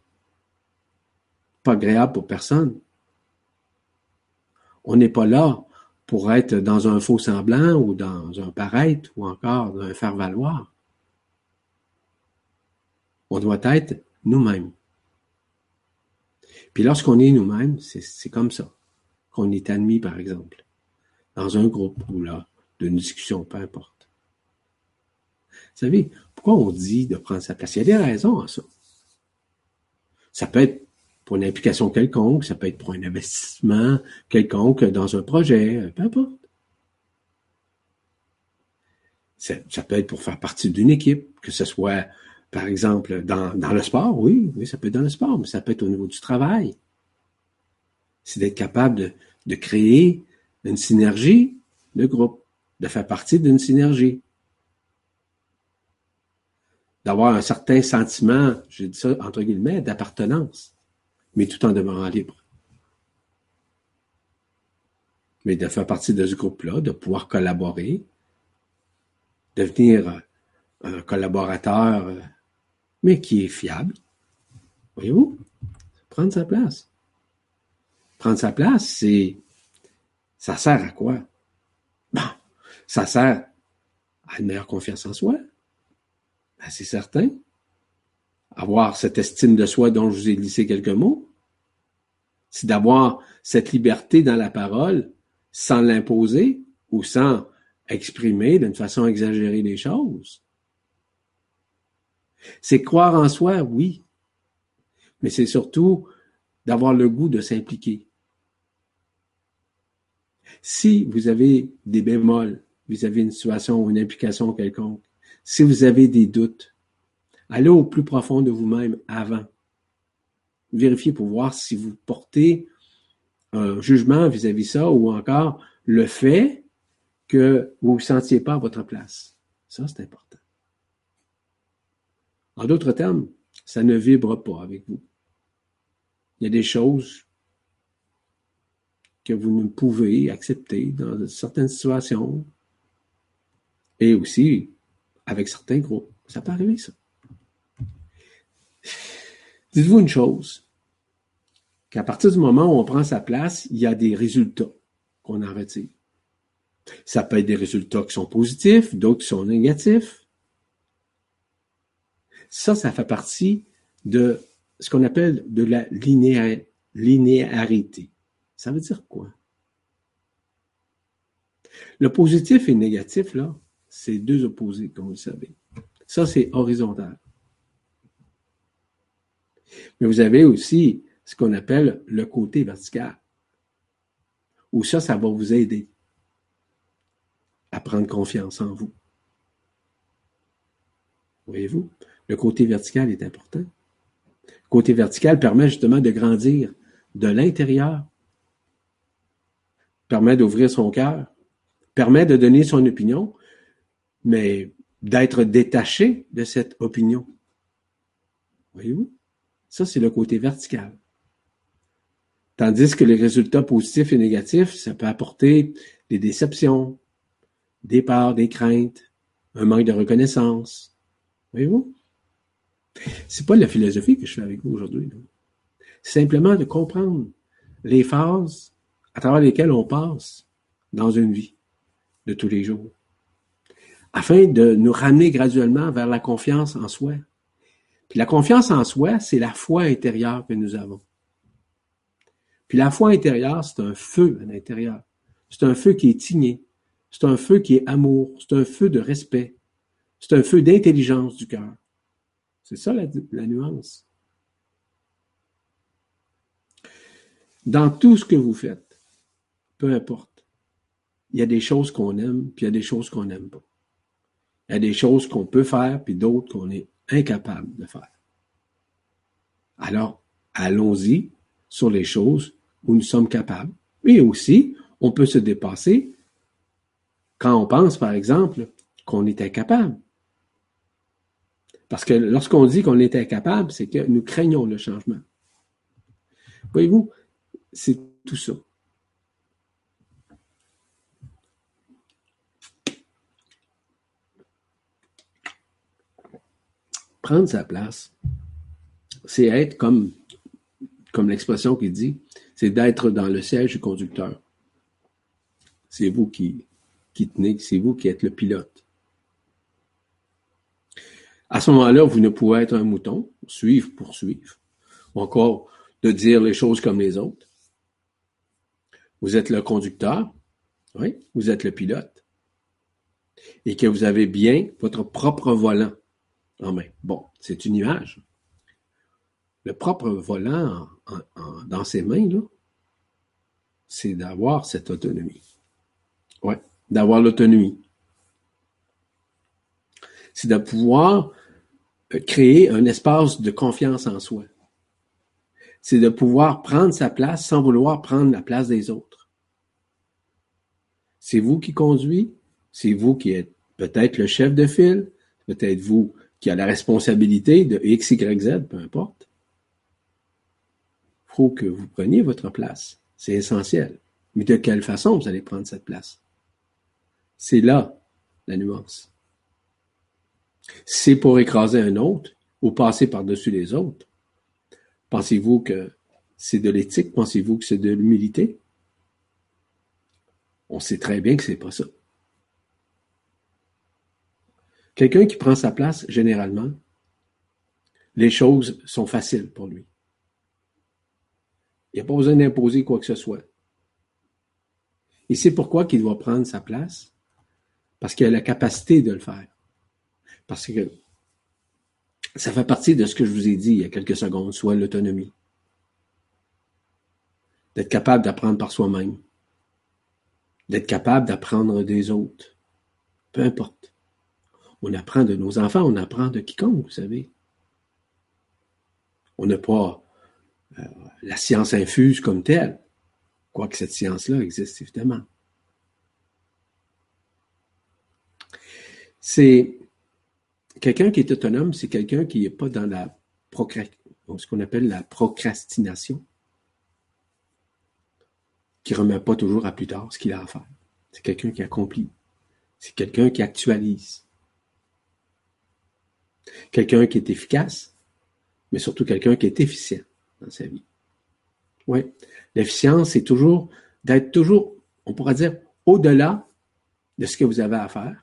A: Pas agréable pour personne. On n'est pas là pour être dans un faux semblant ou dans un paraître ou encore dans un faire-valoir. On doit être nous-mêmes. Puis lorsqu'on est nous-mêmes, c'est comme ça qu'on est admis, par exemple, dans un groupe ou là, d'une discussion, peu importe. Vous savez, on dit de prendre sa place? Il y a des raisons à ça. Ça peut être pour une implication quelconque, ça peut être pour un investissement quelconque dans un projet, peu importe. Ça, peut être pour faire partie d'une équipe, que ce soit par exemple, dans, le sport, oui, ça peut être dans le sport, mais ça peut être au niveau du travail. C'est d'être capable de créer une synergie de groupe, de faire partie d'une synergie. D'avoir un certain sentiment, j'ai dit ça entre guillemets, d'appartenance, mais tout en demeurant libre. Mais de faire partie de ce groupe-là, de pouvoir collaborer, devenir un collaborateur mais qui est fiable. Voyez-vous? Prendre sa place. Prendre sa place, c'est. Ça sert à quoi? Bon, ça sert à une meilleure confiance en soi. C'est certain. Avoir cette estime de soi dont je vous ai glissé quelques mots. C'est d'avoir cette liberté dans la parole sans l'imposer ou sans exprimer d'une façon exagérée les choses. C'est croire en soi, oui, mais c'est surtout d'avoir le goût de s'impliquer. Si vous avez des bémols vis-à-vis d'une situation ou une implication quelconque, si vous avez des doutes, allez au plus profond de vous-même avant. Vérifiez pour voir si vous portez un jugement vis-à-vis -vis ça ou encore le fait que vous ne vous sentiez pas à votre place. Ça, c'est important. En d'autres termes, ça ne vibre pas avec vous. Il y a des choses que vous ne pouvez accepter dans certaines situations et aussi avec certains groupes. Ça peut arriver, ça. Dites-vous une chose, qu'à partir du moment où on prend sa place, il y a des résultats qu'on en retire. Ça peut être des résultats qui sont positifs, d'autres qui sont négatifs. Ça, ça fait partie de ce qu'on appelle de la linéarité. Ça veut dire quoi? Le positif et le négatif, là, c'est deux opposés, comme vous le savez. Ça, c'est horizontal. Mais vous avez aussi ce qu'on appelle le côté vertical, où ça, ça va vous aider à prendre confiance en vous. Voyez-vous, le côté vertical est important. Le côté vertical permet justement de grandir de l'intérieur, permet d'ouvrir son cœur, permet de donner son opinion, mais d'être détaché de cette opinion. Voyez-vous? Ça, c'est le côté vertical. Tandis que les résultats positifs et négatifs, ça peut apporter des déceptions, des peurs, des craintes, un manque de reconnaissance. Voyez-vous? C'est pas la philosophie que je fais avec vous aujourd'hui. Simplement de comprendre les phases à travers lesquelles on passe dans une vie de tous les jours, afin de nous ramener graduellement vers la confiance en soi. Puis la confiance en soi, c'est la foi intérieure que nous avons. Puis la foi intérieure, c'est un feu à l'intérieur. C'est un feu qui est tigné. C'est un feu qui est amour. C'est un feu de respect. C'est un feu d'intelligence du cœur. C'est ça la, la, nuance. Dans tout ce que vous faites, peu importe, il y a des choses qu'on aime, puis il y a des choses qu'on n'aime pas. Il y a des choses qu'on peut faire, puis d'autres qu'on est incapable de faire. Alors, allons-y sur les choses où nous sommes capables. Mais aussi, on peut se dépasser quand on pense, par exemple, qu'on est incapable. Parce que lorsqu'on dit qu'on est incapable, c'est que nous craignons le changement. Voyez-vous, c'est tout ça. Prendre sa place, c'est être comme, comme l'expression qui dit, c'est d'être dans le siège du conducteur. C'est vous qui, qui tenez, c'est vous qui êtes le pilote. À ce moment-là, vous ne pouvez être un mouton, suivre pour suivre, ou encore de dire les choses comme les autres. Vous êtes le conducteur, oui, vous êtes le pilote, et que vous avez bien votre propre volant en main. Bon, c'est une image le propre volant dans ses mains, c'est d'avoir cette autonomie. Ouais, d'avoir l'autonomie. C'est de pouvoir euh, créer un espace de confiance en soi. C'est de pouvoir prendre sa place sans vouloir prendre la place des autres. C'est vous qui conduit, c'est vous qui êtes peut-être le chef de file, peut-être vous qui a la responsabilité de X, Y, Z, peu importe faut que vous preniez votre place. C'est essentiel. Mais de quelle façon vous allez prendre cette place? C'est là la nuance. C'est pour écraser un autre ou passer par-dessus les autres. Pensez-vous que c'est de l'éthique? Pensez-vous que c'est de l'humilité? On sait très bien que c'est pas ça. Quelqu'un qui prend sa place, généralement, les choses sont faciles pour lui. Il n'y a pas besoin d'imposer quoi que ce soit. Et c'est pourquoi qu'il doit prendre sa place, parce qu'il a la capacité de le faire. Parce que ça fait partie de ce que je vous ai dit il y a quelques secondes, soit l'autonomie. D'être capable d'apprendre par soi-même. D'être capable d'apprendre des autres. Peu importe. On apprend de nos enfants, on apprend de quiconque, vous savez. On n'a pas euh, la science infuse comme telle, quoique cette science-là existe évidemment. C'est quelqu'un qui est autonome, c'est quelqu'un qui n'est pas dans la ce qu'on appelle la procrastination, qui ne remet pas toujours à plus tard ce qu'il a à faire. C'est quelqu'un qui accomplit. C'est quelqu'un qui actualise. Quelqu'un qui est efficace, mais surtout quelqu'un qui est efficient dans sa vie. Oui. L'efficience, c'est toujours d'être toujours, on pourrait dire, au-delà de ce que vous avez à faire.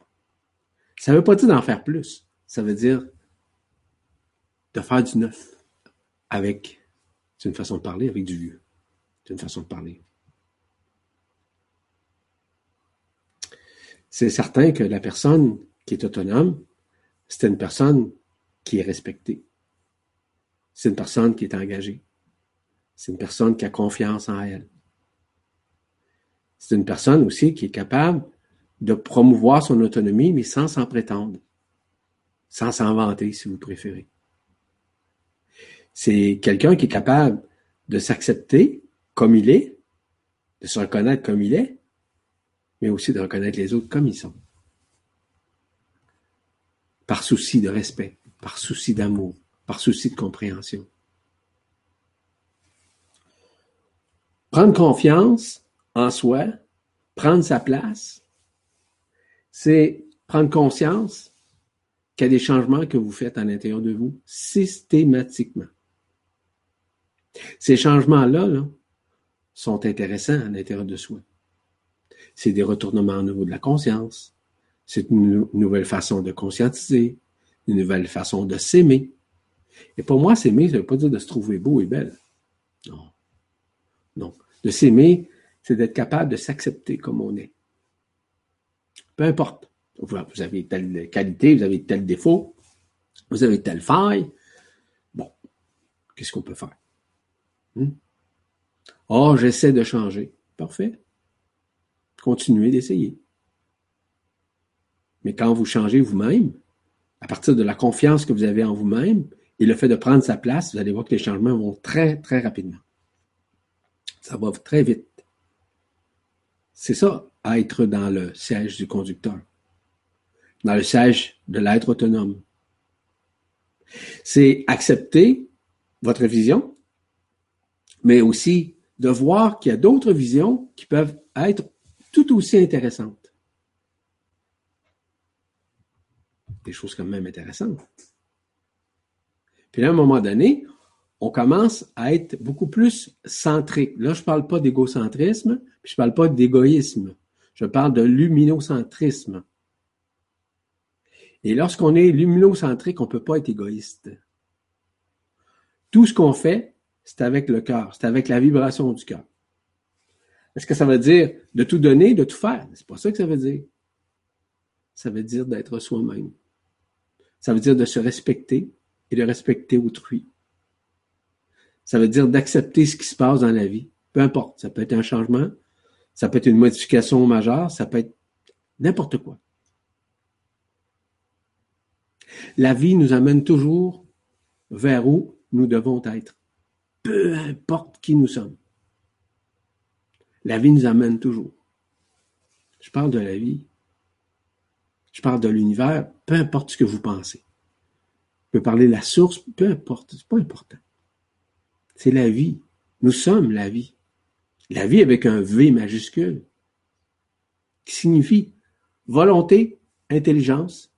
A: Ça ne veut pas dire d'en faire plus. Ça veut dire de faire du neuf avec, c'est une façon de parler, avec du vieux. C'est une façon de parler. C'est certain que la personne qui est autonome, c'est une personne qui est respectée. C'est une personne qui est engagée. C'est une personne qui a confiance en elle. C'est une personne aussi qui est capable de promouvoir son autonomie, mais sans s'en prétendre, sans s'en vanter, si vous préférez. C'est quelqu'un qui est capable de s'accepter comme il est, de se reconnaître comme il est, mais aussi de reconnaître les autres comme ils sont. Par souci de respect, par souci d'amour, par souci de compréhension. Prendre confiance en soi, prendre sa place, c'est prendre conscience qu'il y a des changements que vous faites à l'intérieur de vous systématiquement. Ces changements-là là, sont intéressants à l'intérieur de soi. C'est des retournements au niveau de la conscience. C'est une nouvelle façon de conscientiser, une nouvelle façon de s'aimer. Et pour moi, s'aimer, ça ne veut pas dire de se trouver beau et belle. Non. Non. De s'aimer, c'est d'être capable de s'accepter comme on est. Peu importe. Vous avez telle qualité, vous avez tel défaut, vous avez telle faille. Bon, qu'est-ce qu'on peut faire? Oh, j'essaie de changer. Parfait. Continuez d'essayer. Mais quand vous changez vous-même, à partir de la confiance que vous avez en vous-même et le fait de prendre sa place, vous allez voir que les changements vont très, très rapidement. Ça va très vite. C'est ça, être dans le siège du conducteur, dans le siège de l'être autonome. C'est accepter votre vision, mais aussi de voir qu'il y a d'autres visions qui peuvent être tout aussi intéressantes. Des choses quand même intéressantes. Puis à un moment donné, on commence à être beaucoup plus centré. Là, je ne parle pas d'égocentrisme, puis je ne parle pas d'égoïsme. Je parle de luminocentrisme. Et lorsqu'on est luminocentrique, on ne peut pas être égoïste. Tout ce qu'on fait, c'est avec le cœur, c'est avec la vibration du cœur. Est-ce que ça veut dire de tout donner, de tout faire? C'est pas ça que ça veut dire. Ça veut dire d'être soi-même. Ça veut dire de se respecter et de respecter autrui. Ça veut dire d'accepter ce qui se passe dans la vie. Peu importe. Ça peut être un changement, ça peut être une modification majeure, ça peut être n'importe quoi. La vie nous amène toujours vers où nous devons être peu importe qui nous sommes. La vie nous amène toujours. Je parle de la vie. Je parle de l'univers, peu importe ce que vous pensez. Je peux parler de la source, peu importe, c'est pas important. C'est la vie. Nous sommes la vie. La vie avec un V majuscule, qui signifie volonté, intelligence,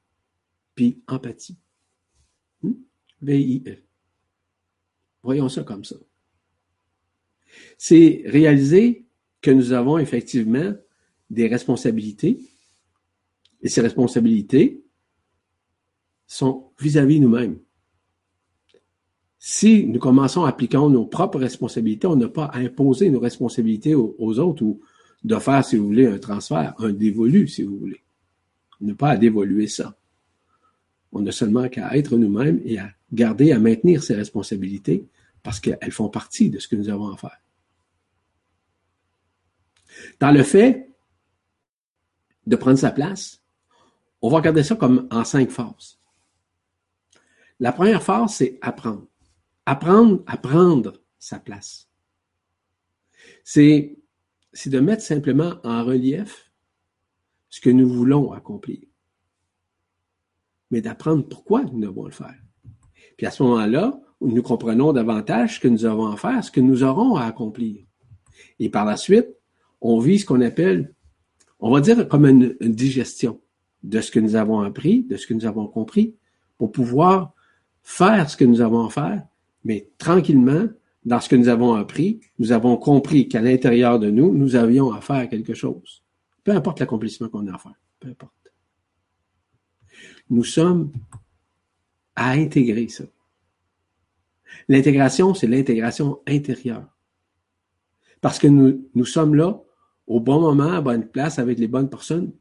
A: puis empathie. Hmm? V-I-E. Voyons ça comme ça. C'est réaliser que nous avons effectivement des responsabilités et ces responsabilités sont vis-à-vis nous-mêmes. Si nous commençons à appliquer nos propres responsabilités, on n'a pas à imposer nos responsabilités aux, autres ou de faire, si vous voulez, un transfert, un dévolu, si vous voulez. On n'a pas à dévoluer ça. On a seulement qu'à être nous-mêmes et à garder, à maintenir ces responsabilités parce qu'elles font partie de ce que nous avons à faire. Dans le fait de prendre sa place, on va regarder ça comme en cinq phases. La première phase, c'est apprendre. Apprendre à prendre sa place. C'est, c'est de mettre simplement en relief ce que nous voulons accomplir. Mais d'apprendre pourquoi nous devons le faire. Puis à ce moment-là, nous comprenons davantage ce que nous avons à faire, ce que nous aurons à accomplir. Et par la suite, on vit ce qu'on appelle, on va dire comme une, digestion de ce que nous avons appris, de ce que nous avons compris, pour pouvoir faire ce que nous avons à faire, mais tranquillement, dans ce que nous avons appris, nous avons compris qu'à l'intérieur de nous, nous avions à faire quelque chose. Peu importe l'accomplissement qu'on a à faire, peu importe. Nous sommes à intégrer ça L'intégration, c'est l'intégration intérieure. Parce que nous, nous sommes là au bon moment, à bonne place, avec les bonnes personnes,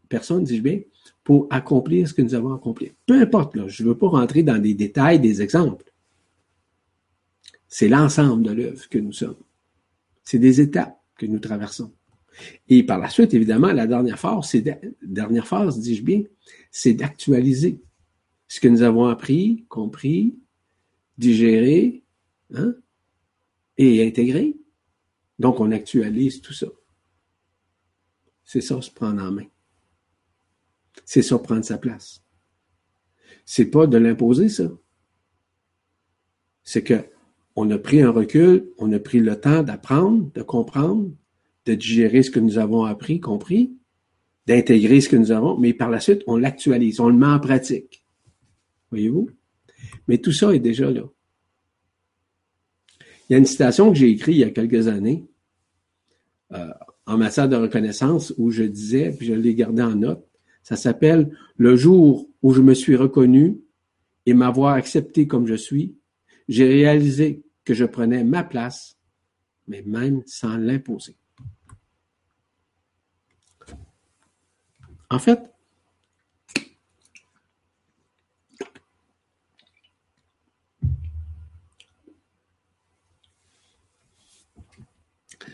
A: dis-je bien, pour accomplir ce que nous avons accompli. Peu importe, là, je ne veux pas rentrer dans des détails, des exemples. C'est l'ensemble de l'œuvre que nous sommes. C'est des étapes que nous traversons. Et par la suite, évidemment, la dernière phase, c'est dernière phase, dis-je bien, c'est d'actualiser ce que nous avons appris, compris, digéré, hein, et intégré. Donc, on actualise tout ça. C'est ça, se prendre en main. C'est ça, prendre sa place. C'est pas de l'imposer, ça. C'est que on a pris un recul, on a pris le temps d'apprendre, de comprendre, de digérer ce que nous avons appris, compris, d'intégrer ce que nous avons, mais par la suite, on l'actualise, on le met en pratique. Voyez-vous? Mais tout ça est déjà là. Il y a une citation que j'ai écrite il y a quelques années euh, en matière de reconnaissance où je disais, puis je l'ai gardé en note, ça s'appelle Le jour où je me suis reconnu et m'avoir accepté comme je suis, j'ai réalisé que je prenais ma place, mais même sans l'imposer. En fait,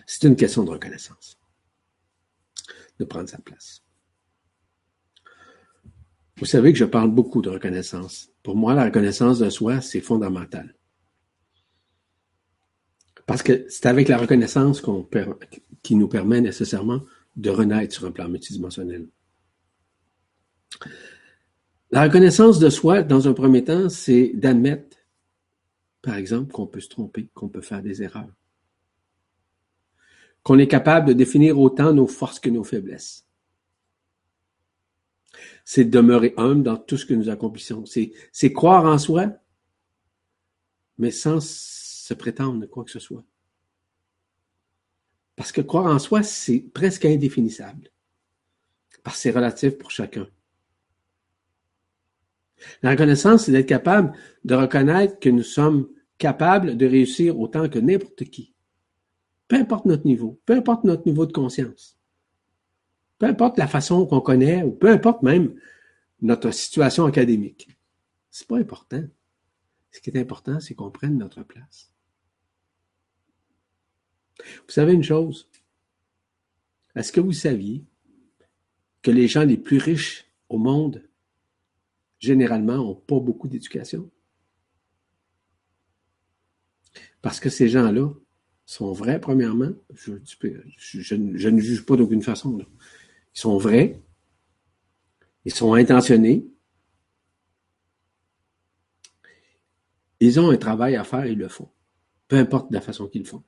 A: c'est une question de reconnaissance, de prendre sa place. Vous savez que je parle beaucoup de reconnaissance. Pour moi, la reconnaissance de soi, c'est fondamental. Parce que c'est avec la reconnaissance qui nous permet nécessairement de renaître sur un plan multidimensionnel. La reconnaissance de soi, dans un premier temps, c'est d'admettre, par exemple, qu'on peut se tromper, qu'on peut faire des erreurs, qu'on est capable de définir autant nos forces que nos faiblesses. C'est demeurer humble dans tout ce que nous accomplissons. C'est croire en soi, mais sans se prétendre quoi que ce soit. Parce que croire en soi, c'est presque indéfinissable. Parce que c'est relatif pour chacun. La reconnaissance, c'est d'être capable de reconnaître que nous sommes capables de réussir autant que n'importe qui. Peu importe notre niveau, peu importe notre niveau de conscience, peu importe la façon qu'on connaît, ou peu importe même notre situation académique. C'est pas important. Ce qui est important, c'est qu'on prenne notre place. Vous savez une chose? Est-ce que vous saviez que les gens les plus riches au monde généralement, n'ont pas beaucoup d'éducation? Parce que ces gens-là sont vrais, premièrement. Je, ne juge pas d'aucune façon. Ils sont vrais. Ils sont intentionnés. Ils ont un travail à faire, ils le font. Peu importe la façon qu'ils le font.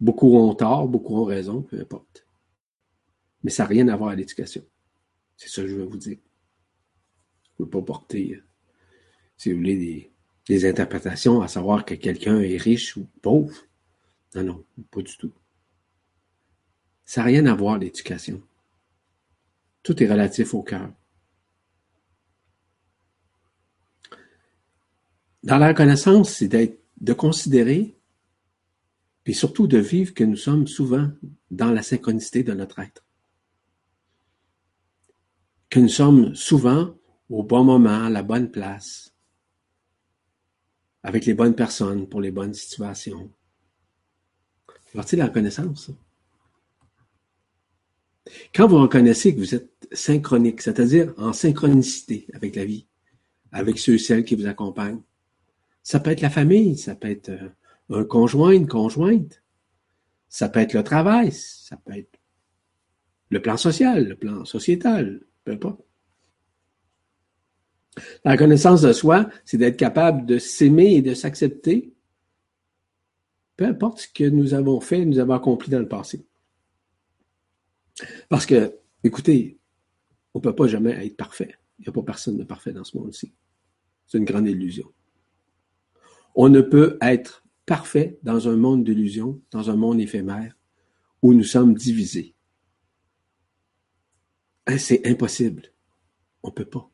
A: Beaucoup ont tort, beaucoup ont raison, peu importe. Mais ça n'a rien à voir avec l'éducation. C'est ça que je veux vous dire ne peut pas porter, euh, si vous voulez, des, interprétations à savoir que quelqu'un est riche ou pauvre. Non, non, pas du tout. Ça n'a rien à voir l'éducation. Tout est relatif au cœur. Dans la reconnaissance, c'est d'être, de considérer, puis surtout de vivre que nous sommes souvent dans la synchronicité de notre être. Que nous sommes souvent au bon moment, à la bonne place, avec les bonnes personnes pour les bonnes situations. C'est partie de la reconnaissance. Quand vous reconnaissez que vous êtes synchronique, c'est-à-dire en synchronicité avec la vie, avec ceux et celles qui vous accompagnent, ça peut être la famille, ça peut être euh, un conjoint, une conjointe, ça peut être le travail, ça peut être le plan social, le plan sociétal, peu importe. La reconnaissance de soi, c'est d'être capable de s'aimer et de s'accepter, peu importe ce que nous avons fait, nous avons accompli dans le passé. Parce que, écoutez, on ne peut pas jamais être parfait. Il n'y a pas personne de parfait dans ce monde-ci. C'est une grande illusion. On ne peut être parfait dans un monde d'illusion, dans un monde éphémère, où nous sommes divisés. Hein, c'est impossible. On ne peut pas.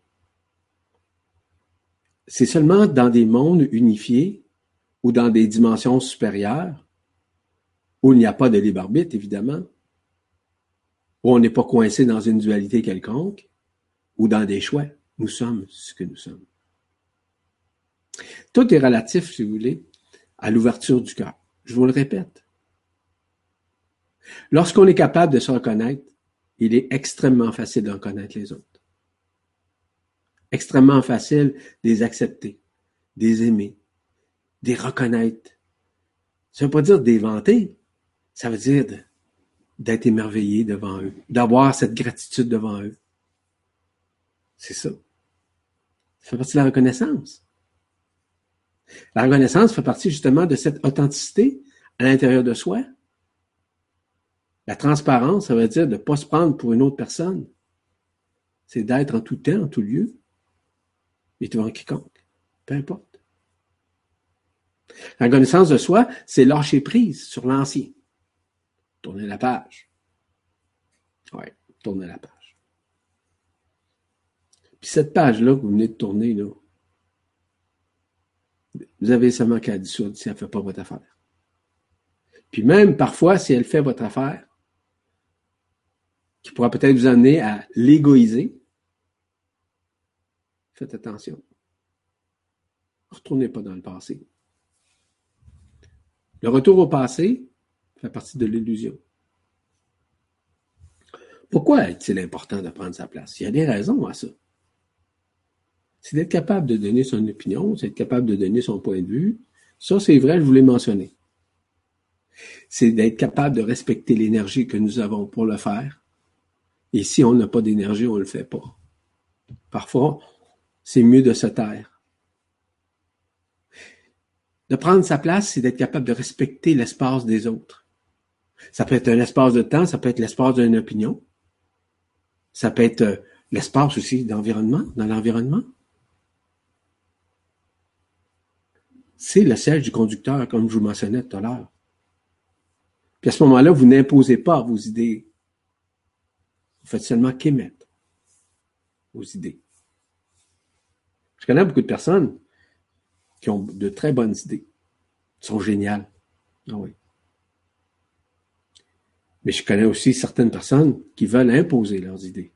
A: C'est seulement dans des mondes unifiés ou dans des dimensions supérieures, où il n'y a pas de libre arbitre, évidemment, où on n'est pas coincé dans une dualité quelconque, ou dans des choix. Nous sommes ce que nous sommes. Tout est relatif, si vous voulez, à l'ouverture du cœur. Je vous le répète. Lorsqu'on est capable de se reconnaître, il est extrêmement facile de reconnaître les autres. Extrêmement facile de les accepter, de les aimer, de les reconnaître. Ça ne veut pas dire d'éventer, ça veut dire d'être émerveillé devant eux, d'avoir cette gratitude devant eux. C'est ça. Ça fait partie de la reconnaissance. La reconnaissance fait partie justement de cette authenticité à l'intérieur de soi. La transparence, ça veut dire de ne pas se prendre pour une autre personne. C'est d'être en tout temps, en tout lieu, et devant quiconque, peu importe. La reconnaissance de soi, c'est lâcher prise sur l'ancien. Tourner la page. Oui, tourner la page. Puis cette page-là que vous venez de tourner, là, vous avez seulement qu'à dissoudre si elle ne fait pas votre affaire. Puis même parfois, si elle fait votre affaire, qui pourra peut-être vous amener à l'égoïser, faites attention. Retournez pas dans le passé. Le retour au passé fait partie de l'illusion. Pourquoi est-il important de prendre sa place? Il y a des raisons à ça c'est d'être capable de donner son opinion, c'est d'être capable de donner son point de vue. Ça, c'est vrai, je voulais mentionner. C'est d'être capable de respecter l'énergie que nous avons pour le faire. Et si on n'a pas d'énergie, on ne le fait pas. Parfois, c'est mieux de se taire. De prendre sa place, c'est d'être capable de respecter l'espace des autres. Ça peut être un espace de temps, ça peut être l'espace d'une opinion. Ça peut être euh, l'espace aussi d'environnement, dans l'environnement. c'est le siège du conducteur, comme je vous mentionnais tout à l'heure. Puis à ce moment-là, vous n'imposez pas vos idées. Vous faites seulement qu'émettre vos idées. Je connais beaucoup de personnes qui ont de très bonnes idées, qui sont géniales. Ah oui. Mais je connais aussi certaines personnes qui veulent imposer leurs idées,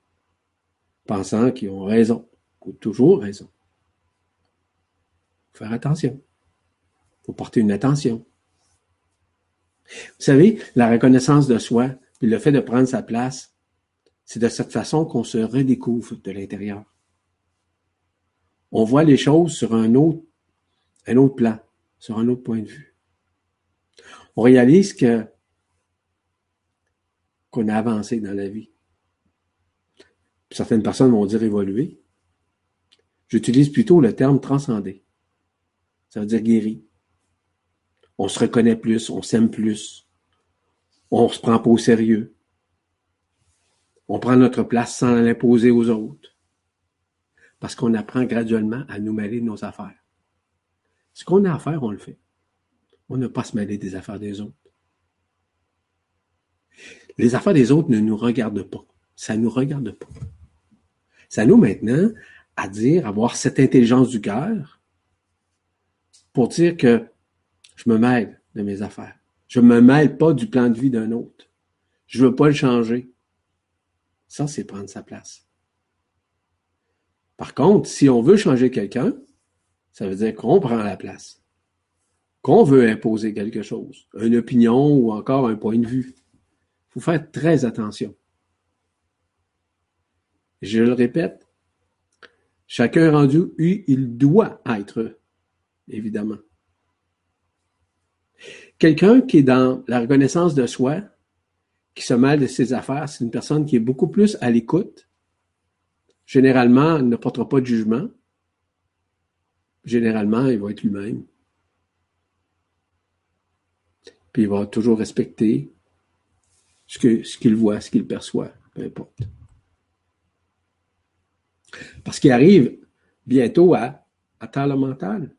A: pensant qu'ils ont raison, ou toujours raison. Faut faire attention faut porter une attention. Vous savez, la reconnaissance de soi, le fait de prendre sa place, c'est de cette façon qu'on se redécouvre de l'intérieur. On voit les choses sur un autre, un autre plan, sur un autre point de vue. On réalise que qu'on a avancé dans la vie. Certaines personnes vont dire évoluer. J'utilise plutôt le terme transcender. Ça veut dire guéri on se reconnaît plus, on s'aime plus, on se prend pas au sérieux. On prend notre place sans l'imposer aux autres. Parce qu'on apprend graduellement à nous mêler de nos affaires. Ce qu'on a à faire, on le fait. On n'a pas se mêler des affaires des autres. Les affaires des autres ne nous regardent pas. Ça ne nous regarde pas. Ça nous maintenant à dire, avoir cette intelligence du cœur pour dire que je me mêle de mes affaires. Je ne me mêle pas du plan de vie d'un autre. Je ne veux pas le changer. Ça, c'est prendre sa place. Par contre, si on veut changer quelqu'un, ça veut dire qu'on prend la place. Qu'on veut imposer quelque chose, une opinion ou encore un point de vue. Il faut faire très attention. Je le répète, chacun rendu, il doit être, évidemment. Quelqu'un qui est dans la reconnaissance de soi, qui se mêle de ses affaires, c'est une personne qui est beaucoup plus à l'écoute. Généralement, il ne portera pas de jugement. Généralement, il va être lui-même. Puis il va toujours respecter ce qu'il voit, ce qu'il perçoit, peu importe. Parce qu'il arrive bientôt à atteindre le mental.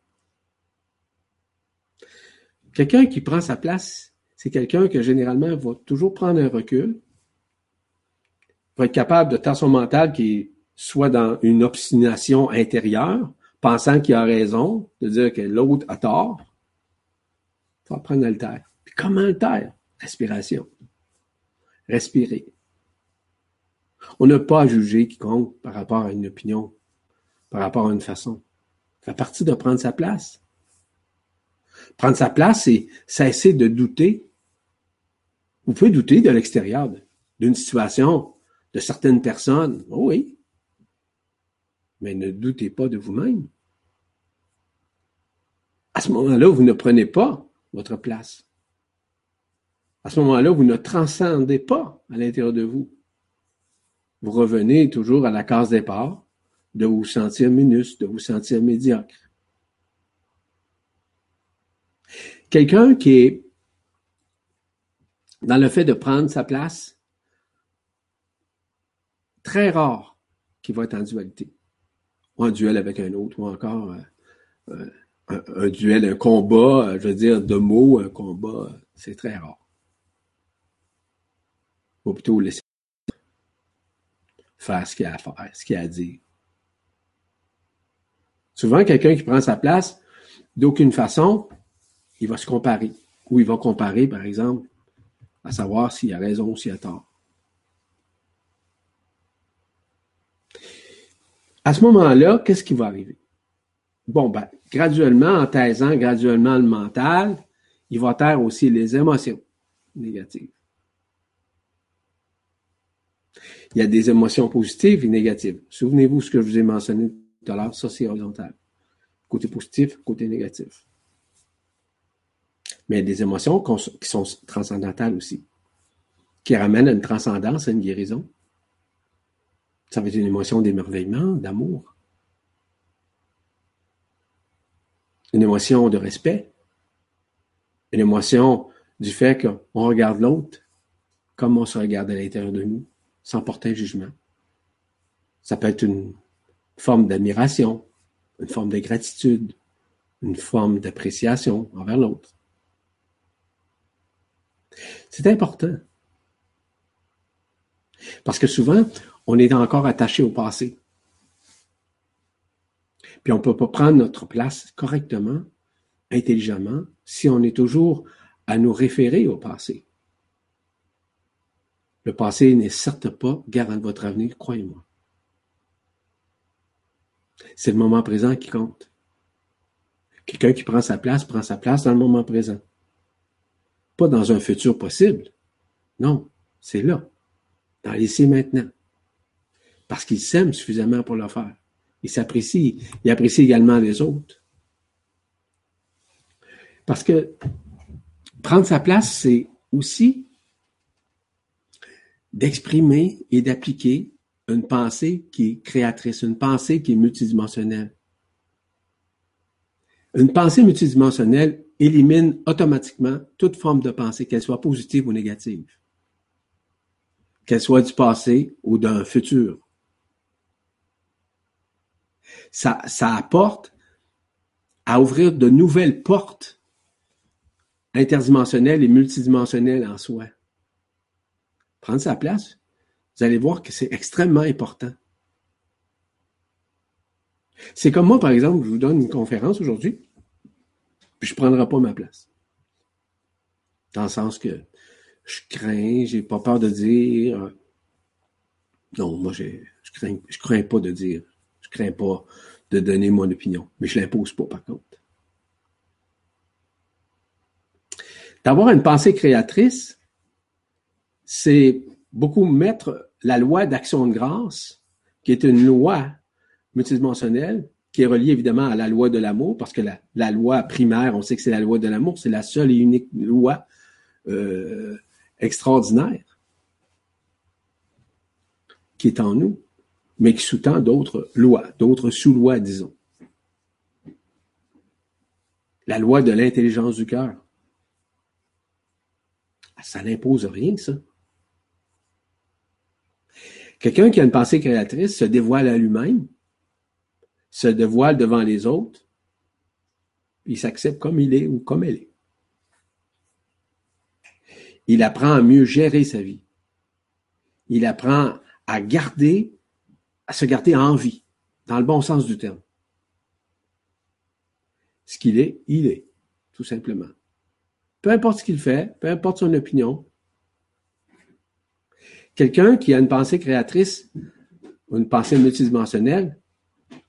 A: Quelqu'un qui prend sa place, c'est quelqu'un que généralement va toujours prendre un recul, va être capable de temps son mental qui soit dans une obstination intérieure pensant qu'il a raison, de dire que l'autre a tort, il faut apprendre à le taire. Puis comment le taire? Respiration. Respirer. On n'a pas à juger quiconque par rapport à une opinion, par rapport à une façon. Ça fait partie de prendre sa place. Prendre sa place, c'est cesser de douter. Vous pouvez douter de l'extérieur, d'une situation, de certaines personnes. Oh oui. Mais ne doutez pas de vous-même. À ce moment-là, vous ne prenez pas votre place. À ce moment-là, vous ne transcendez pas à l'intérieur de vous. Vous revenez toujours à la case départ de vous sentir minus, de vous sentir médiocre. Quelqu'un qui est dans le fait de prendre sa place, très rare qui va être en dualité, ou en duel avec un autre, ou encore euh, un, duel, un combat, euh, je veux dire, de mots, un combat, c'est très rare. Faut plutôt laisser faire ce qu'il a à faire, ce qu'il a à dire. Souvent, quelqu'un qui prend sa place, d'aucune façon, il va se comparer. Ou il va comparer, par exemple, à savoir s'il a raison ou s'il a tort. À ce moment-là, qu'est-ce qui va arriver? Bon, ben, graduellement, en taisant graduellement le mental, il va taire aussi les émotions négatives. Il y a des émotions positives et négatives. Souvenez-vous ce que je vous ai mentionné tout à l'heure, ça c'est horizontal. Côté positif, côté négatif. Mais il y a des émotions qui sont transcendantales aussi, qui ramènent à une transcendance, à une guérison. Ça va être une émotion d'émerveillement, d'amour. Une émotion de respect. Une émotion du fait qu'on regarde l'autre comme on se regarde à l'intérieur de nous sans porter un jugement. Ça peut être une forme d'admiration, une forme de gratitude, une forme d'appréciation envers l'autre. C'est important. Parce que souvent, on est encore attaché au passé. Puis on ne peut pas prendre notre place correctement, intelligemment, si on est toujours à nous référer au passé. Le passé n'est certes pas garant de votre avenir, croyez-moi. C'est le moment présent qui compte. Quelqu'un qui prend sa place, prend sa place dans le moment présent. Pas dans un futur possible. Non, c'est là, dans l'ici maintenant. Parce qu'il s'aime suffisamment pour le faire. Il s'apprécie. Il apprécie également les autres. Parce que prendre sa place, c'est aussi d'exprimer et d'appliquer une pensée qui est créatrice, une pensée qui est multidimensionnelle. Une pensée multidimensionnelle élimine automatiquement toute forme de pensée, qu'elle soit positive ou négative, qu'elle soit du passé ou d'un futur. Ça, apporte à ouvrir de nouvelles portes interdimensionnelles et multidimensionnelles en soi prendre sa place, vous allez voir que c'est extrêmement important. C'est comme moi, par exemple, je vous donne une conférence aujourd'hui, puis je ne prendrai pas ma place. Dans le sens que je crains, j'ai pas peur de dire. Non, moi, je crains, je crains pas de dire. Je crains pas de donner mon opinion. Mais je l'impose pas, par contre. D'avoir une pensée créatrice, c'est beaucoup mettre la loi d'action de grâce, qui est une loi multidimensionnelle, qui est reliée évidemment à la loi de l'amour, parce que la, loi primaire, on sait que c'est la loi de l'amour, c'est la seule et unique loi euh, extraordinaire qui est en nous, mais qui sous-tend d'autres lois, d'autres sous-lois, disons. La loi de l'intelligence du cœur. Ça n'impose rien, ça. Quelqu'un qui a une pensée créatrice se dévoile à lui-même, se dévoile devant les autres, il s'accepte comme il est ou comme elle est. Il apprend à mieux gérer sa vie. Il apprend à garder, à se garder en vie, dans le bon sens du terme. ce qu'il est, il est, tout simplement. Peu importe ce qu'il fait, peu importe son opinion. Quelqu'un qui a une pensée créatrice, ou une pensée multidimensionnelle,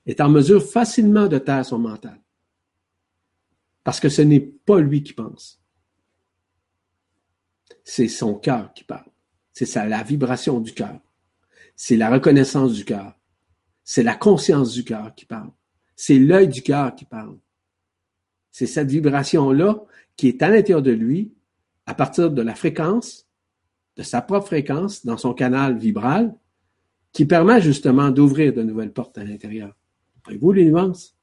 A: est en mesure facilement de taire son mental. Parce que ce n'est pas lui qui pense. C'est son cœur qui parle. C'est ça, la vibration du cœur. C'est la reconnaissance du cœur. C'est la conscience du cœur qui parle. C'est l'œil du cœur qui parle. C'est cette vibration-là qui est à l'intérieur de lui, à partir de la fréquence, de sa propre fréquence, dans son canal vibral, qui permet justement d'ouvrir de nouvelles portes à l'intérieur. Voyez-vous les nuances?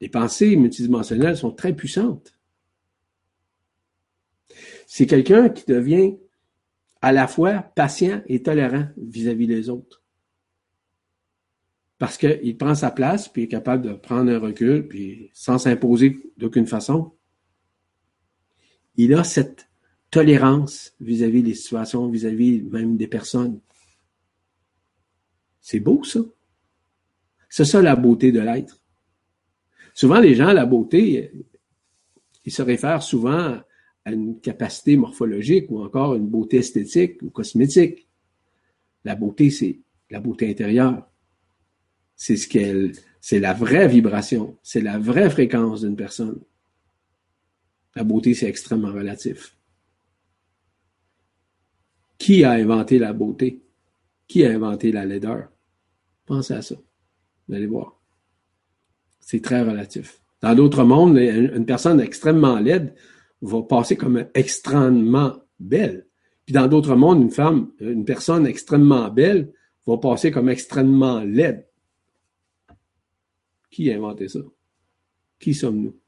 A: Les pensées multidimensionnelles sont très puissantes. C'est quelqu'un qui devient à la fois patient et tolérant vis-à-vis des autres. Parce qu'il prend sa place, puis est capable de prendre un recul, puis sans s'imposer d'aucune façon. Il a cette tolérance vis-à-vis des situations, vis-à-vis même des personnes. C'est beau, ça. C'est ça la beauté de l'être. Souvent, les gens, la beauté, ils se réfèrent souvent à une capacité morphologique ou encore une beauté esthétique ou cosmétique. La beauté, c'est la beauté intérieure. C'est ce qu'elle, c'est la vraie vibration, c'est la vraie fréquence d'une personne. La beauté, c'est extrêmement relatif. Qui a inventé la beauté? Qui a inventé la laideur? Pensez à ça. Vous allez voir. C'est très relatif. Dans d'autres mondes, une personne extrêmement laide va passer comme extrêmement belle. Puis dans d'autres mondes, une femme, une personne extrêmement belle va passer comme extrêmement laide. Qui a inventé ça? Qui sommes-nous?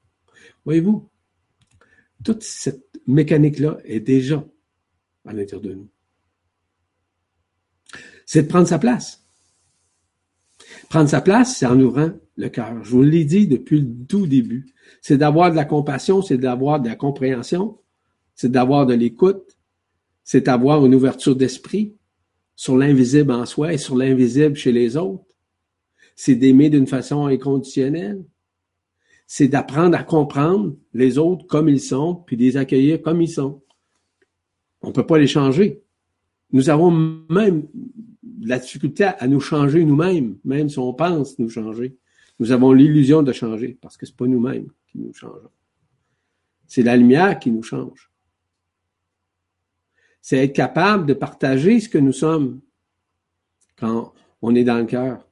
A: Voyez-vous, toute cette mécanique-là est déjà à l'intérieur de nous. C'est de prendre sa place. Prendre sa place, c'est en ouvrant le cœur. Je vous l'ai dit depuis le tout début. C'est d'avoir de la compassion, c'est d'avoir de la compréhension, c'est d'avoir de l'écoute, c'est d'avoir une ouverture d'esprit sur l'invisible en soi et sur l'invisible chez les autres. C'est d'aimer d'une façon inconditionnelle. C'est d'apprendre à comprendre les autres comme ils sont, puis les accueillir comme ils sont. On ne peut pas les changer. Nous avons même la difficulté à, nous changer nous-mêmes, même si on pense nous changer. Nous avons l'illusion de changer parce que c'est pas nous-mêmes qui nous changeons. C'est la lumière qui nous change. C'est être capable de partager ce que nous sommes quand on est dans le cœur.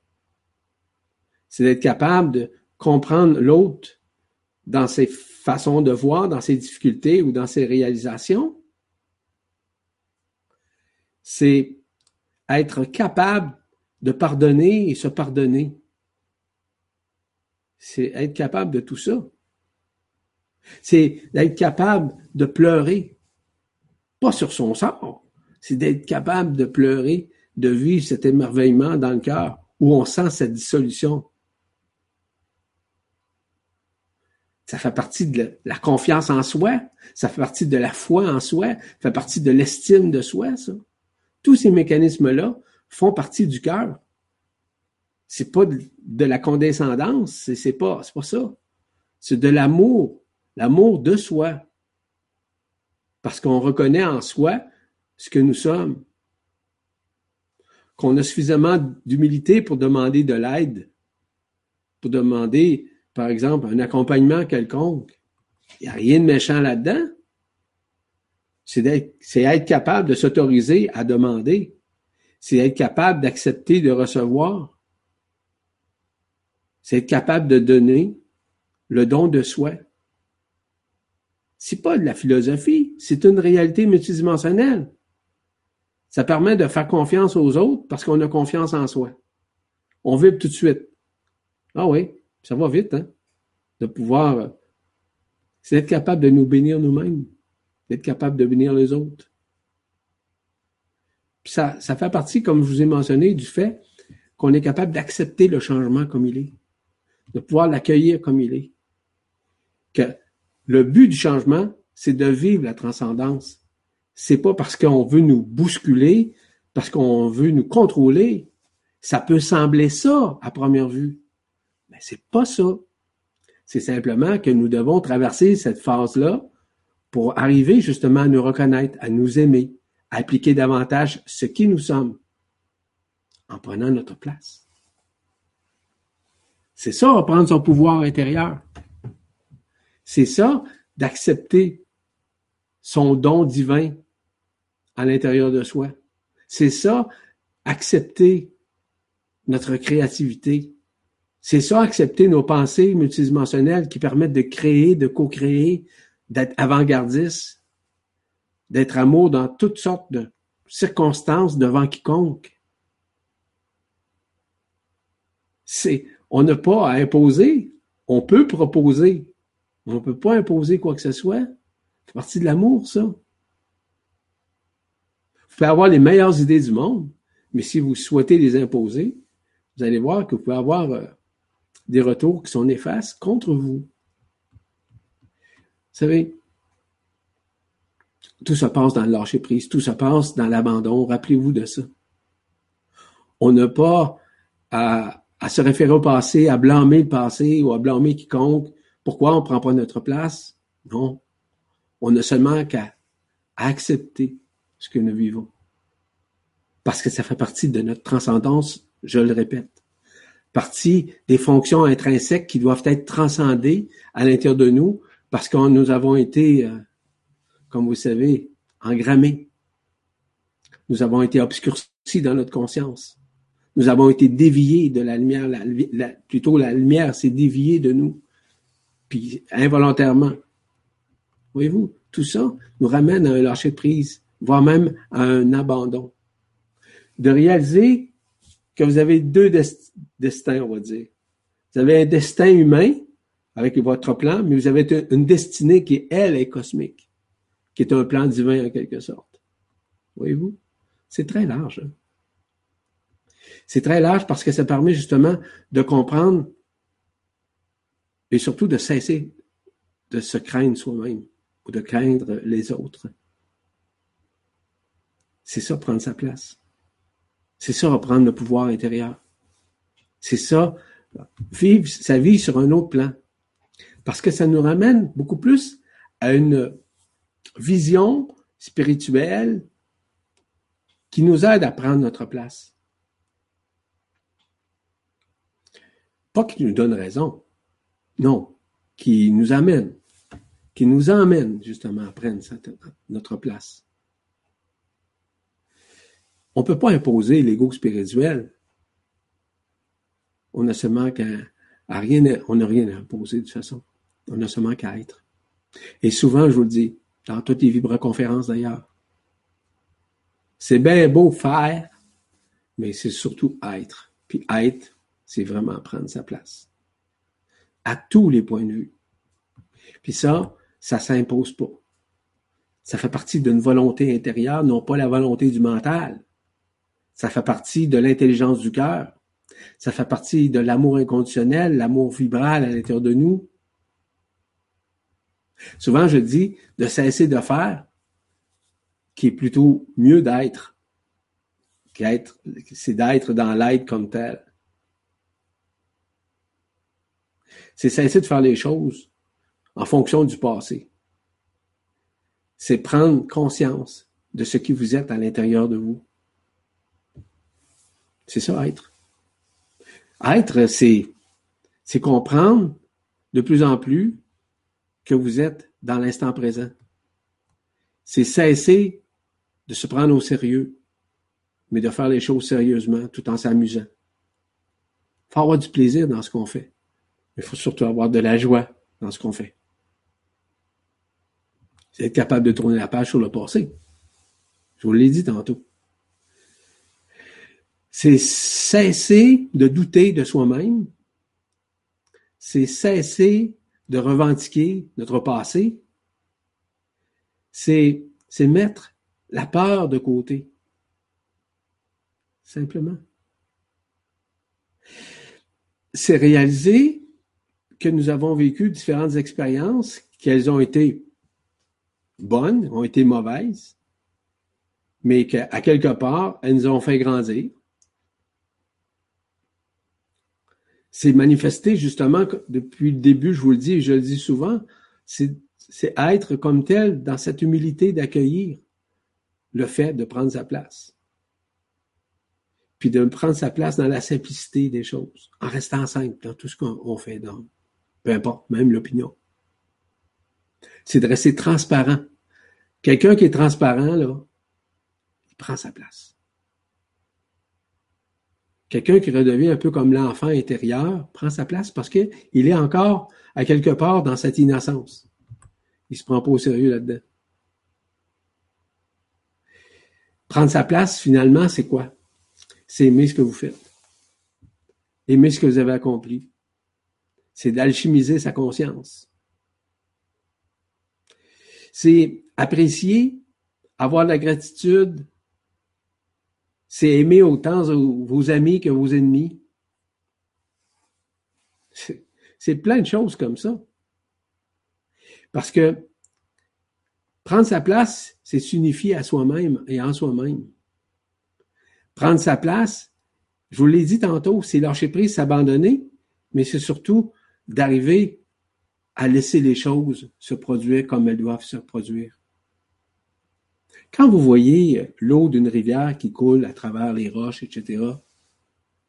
A: C'est d'être capable de comprendre l'autre dans ses façons de voir, dans ses difficultés ou dans ses réalisations. C'est être capable de pardonner et se pardonner. C'est être capable de tout ça. C'est d'être capable de pleurer. Pas sur son sort. C'est d'être capable de pleurer, de vivre cet émerveillement dans le cœur où on sent cette dissolution. Ça fait partie de la confiance en soi, ça fait partie de la foi en soi, ça fait partie de l'estime de soi, ça. Tous ces mécanismes-là font partie du cœur. C'est pas de, la condescendance, c'est pas, c'est pas ça. C'est de l'amour, l'amour de soi. Parce qu'on reconnaît en soi ce que nous sommes. Qu'on a suffisamment d'humilité pour demander de l'aide, pour demander, par exemple, un accompagnement quelconque. Il n'y a rien de méchant là-dedans c'est être capable de s'autoriser à demander. C'est être capable d'accepter de recevoir. C'est être capable de donner le don de soi. C'est pas de la philosophie, c'est une réalité multidimensionnelle. Ça permet de faire confiance aux autres parce qu'on a confiance en soi. On vibre tout de suite. Ah oui, ça va vite, hein? De pouvoir, euh, c'est être capable de nous bénir nous-mêmes d'être capable de bénir les autres. ça, ça fait partie, comme je vous ai mentionné, du fait qu'on est capable d'accepter le changement comme il est, de pouvoir l'accueillir comme il est. Que le but du changement, c'est de vivre la transcendance. C'est pas parce qu'on veut nous bousculer, parce qu'on veut nous contrôler. Ça peut sembler ça à première vue, mais c'est pas ça. C'est simplement que nous devons traverser cette phase-là pour arriver justement à nous reconnaître, à nous aimer, à appliquer davantage ce qui nous sommes en prenant notre place. C'est ça, reprendre son pouvoir intérieur. C'est ça, d'accepter son don divin à l'intérieur de soi. C'est ça, accepter notre créativité. C'est ça, accepter nos pensées multidimensionnelles qui permettent de créer, de co-créer, d'être avant-gardiste, d'être amour dans toutes sortes de circonstances devant quiconque. C'est, on n'a pas à imposer, on peut proposer. On ne peut pas imposer quoi que ce soit. C'est partie de l'amour, ça. Vous pouvez avoir les meilleures idées du monde, mais si vous souhaitez les imposer, vous allez voir que vous pouvez avoir euh, des retours qui sont néfastes contre vous. Vous savez, tout se passe dans le lâcher prise, tout se passe dans l'abandon. Rappelez-vous de ça. On n'a pas à, à, se référer au passé, à blâmer le passé ou à blâmer quiconque. Pourquoi on ne prend pas notre place? Non. On a seulement qu'à accepter ce que nous vivons. Parce que ça fait partie de notre transcendance, je le répète. Partie des fonctions intrinsèques qui doivent être transcendées à l'intérieur de nous parce que nous avons été, euh, comme vous savez, engrammés. Nous avons été obscurcis dans notre conscience. Nous avons été déviés de la lumière, plutôt la lumière s'est déviée de nous, puis involontairement. Voyez-vous, tout ça nous ramène à un lâcher de prise, voire même à un abandon. De réaliser que vous avez deux destins, on va dire. Vous avez un destin humain avec votre plan, mais vous avez une destinée qui, elle, est cosmique, qui est un plan divin en quelque sorte. Voyez-vous? C'est très large. Hein? C'est très large parce que ça permet justement de comprendre et surtout de cesser de se craindre soi-même ou de craindre les autres. C'est ça, prendre sa place. C'est ça, reprendre le pouvoir intérieur. C'est ça, vivre sa vie sur un autre plan. Parce que ça nous ramène beaucoup plus à une vision spirituelle qui nous aide à prendre notre place. Pas qui nous donne raison, non, qui nous amène, qui nous emmène justement à prendre notre place. On ne peut pas imposer l'ego spirituel. On n'a seulement qu'à rien, on n'a rien à imposer de toute façon. On a seulement qu'à être. Et souvent, je vous le dis, dans toutes les vibra-conférences d'ailleurs, c'est bien beau faire, mais c'est surtout être. Puis être, c'est vraiment prendre sa place. À tous les points de vue. Puis ça, ça s'impose pas. Ça fait partie d'une volonté intérieure, non pas la volonté du mental. Ça fait partie de l'intelligence du cœur. Ça fait partie de l'amour inconditionnel, l'amour vibral à l'intérieur de nous. Souvent, je dis de cesser de faire, qui est plutôt mieux d'être, c'est d'être dans l'être comme tel. C'est cesser de faire les choses en fonction du passé. C'est prendre conscience de ce qui vous êtes à l'intérieur de vous. C'est ça, être. Être, c'est, c'est comprendre de plus en plus que vous êtes dans l'instant présent. C'est cesser de se prendre au sérieux, mais de faire les choses sérieusement tout en s'amusant. Il faut avoir du plaisir dans ce qu'on fait, mais il faut surtout avoir de la joie dans ce qu'on fait. C'est être capable de tourner la page sur le passé. Je vous l'ai dit tantôt. C'est cesser de douter de soi-même. C'est cesser de revendiquer notre passé, c'est, mettre la peur de côté. Simplement. C'est réaliser que nous avons vécu différentes expériences, qu'elles ont été bonnes, ont été mauvaises, mais qu'à quelque part, elles nous ont fait grandir. C'est manifesté justement depuis le début, je vous le dis et je le dis souvent, c'est être comme tel dans cette humilité d'accueillir le fait de prendre sa place. Puis de prendre sa place dans la simplicité des choses, en restant simple dans tout ce qu'on fait, dans, peu importe, même l'opinion. C'est de rester transparent. Quelqu'un qui est transparent, là, il prend sa place. Quelqu'un qui redevient un peu comme l'enfant intérieur prend sa place parce qu'il est encore à quelque part dans cette innocence. Il se prend pas au sérieux là-dedans. Prendre sa place, finalement, c'est quoi? C'est aimer ce que vous faites. Aimer ce que vous avez accompli. C'est d'alchimiser sa conscience. C'est apprécier, avoir la gratitude, c'est aimer autant vos amis que vos ennemis. C'est plein de choses comme ça. Parce que prendre sa place, c'est s'unifier à soi-même et en soi-même. Prendre sa place, je vous l'ai dit tantôt, c'est lâcher prise, s'abandonner, mais c'est surtout d'arriver à laisser les choses se produire comme elles doivent se produire. Quand vous voyez l'eau d'une rivière qui coule à travers les roches, etc.,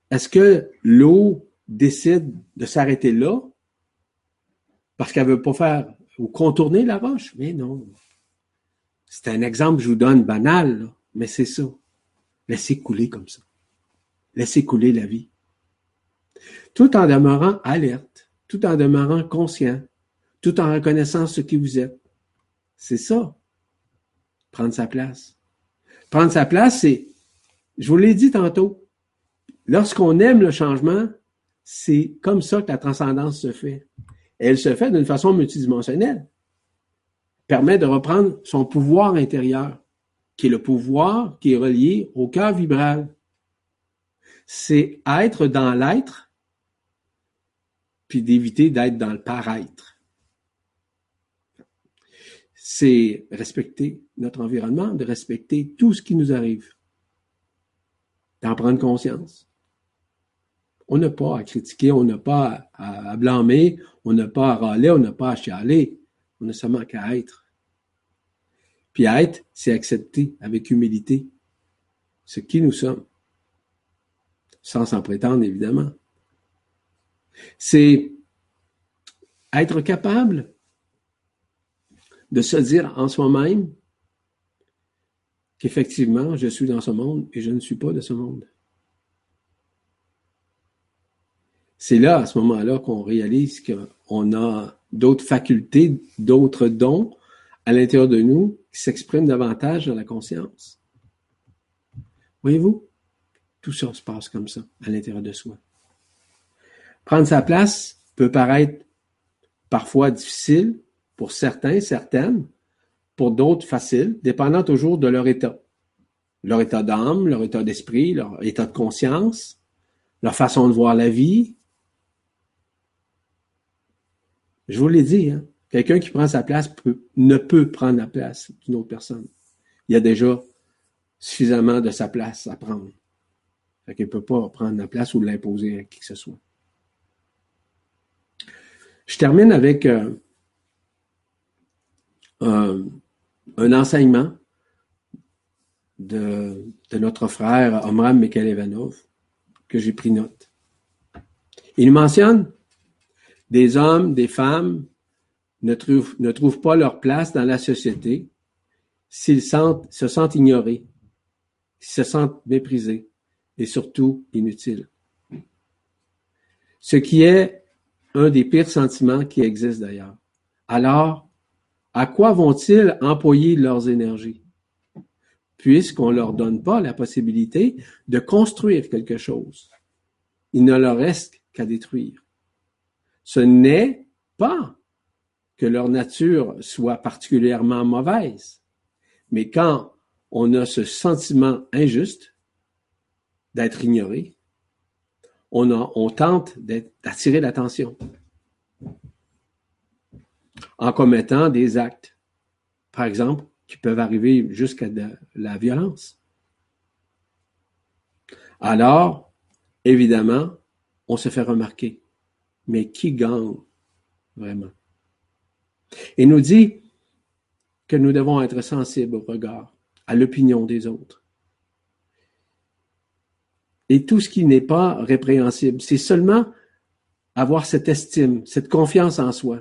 A: est-ce que l'eau décide de s'arrêter là parce qu'elle veut pas faire ou contourner la roche? Mais non. C'est un exemple que je vous donne banal, mais c'est ça. Laissez couler comme ça. Laissez couler la vie. Tout en demeurant alerte, tout en demeurant conscient, tout en reconnaissant ce qui vous êtes. C'est ça prendre sa place. Prendre sa place, c'est, je vous l'ai dit tantôt, lorsqu'on aime le changement, c'est comme ça que la transcendance se fait. elle se fait d'une façon multidimensionnelle. Permet de reprendre son pouvoir intérieur, qui est le pouvoir qui est relié au cœur vibral. C'est être dans l'être, puis d'éviter d'être dans le paraître c'est respecter notre environnement, de respecter tout ce qui nous arrive, d'en prendre conscience. On n'a pas à critiquer, on n'a pas à, blâmer, on n'a pas à râler, on n'a pas à chialer, on n'a seulement qu'à être. Puis être, c'est accepter avec humilité ce qui nous sommes, sans s'en prétendre évidemment. C'est être capable de se dire en soi-même qu'effectivement, je suis dans ce monde et je ne suis pas de ce monde. C'est là, à ce moment-là, qu'on réalise qu'on a d'autres facultés, d'autres dons à l'intérieur de nous qui s'expriment davantage dans la conscience. Voyez-vous? Tout ça se passe comme ça, à l'intérieur de soi. Prendre sa place peut paraître parfois difficile, pour certains, certaines, pour d'autres facile, dépendant toujours de leur état. Leur état d'âme, leur état d'esprit, leur état de conscience, leur façon de voir la vie. Je vous l'ai dit, hein, quelqu'un qui prend sa place ne peut prendre la place d'une autre personne. Il y a déjà suffisamment de sa place à prendre. Fait qu'il ne peut pas prendre la place ou l'imposer à qui que ce soit. Je termine avec euh, un, enseignement de, notre frère Omram Mikhailevanov que j'ai pris note. Il mentionne des hommes, des femmes ne trouvent, ne trouvent pas leur place dans la société s'ils se sentent ignorés, se sentent méprisés et surtout inutiles. Ce qui est un des pires sentiments qui existent d'ailleurs. Alors, à quoi vont-ils employer leurs énergies? Puisqu'on ne leur donne pas la possibilité de construire quelque chose. Il ne leur reste qu'à détruire. Ce n'est pas que leur nature soit particulièrement mauvaise, mais quand on a ce sentiment injuste d'être ignoré, on, tente d'attirer l'attention en commettant des actes, par exemple, qui peuvent arriver jusqu'à la violence. Alors, évidemment, on se fait remarquer. Mais qui gagne vraiment? Il nous dit que nous devons être sensibles au regard, à l'opinion des autres. Et tout ce qui n'est pas répréhensible, c'est seulement avoir cette estime, cette confiance en soi.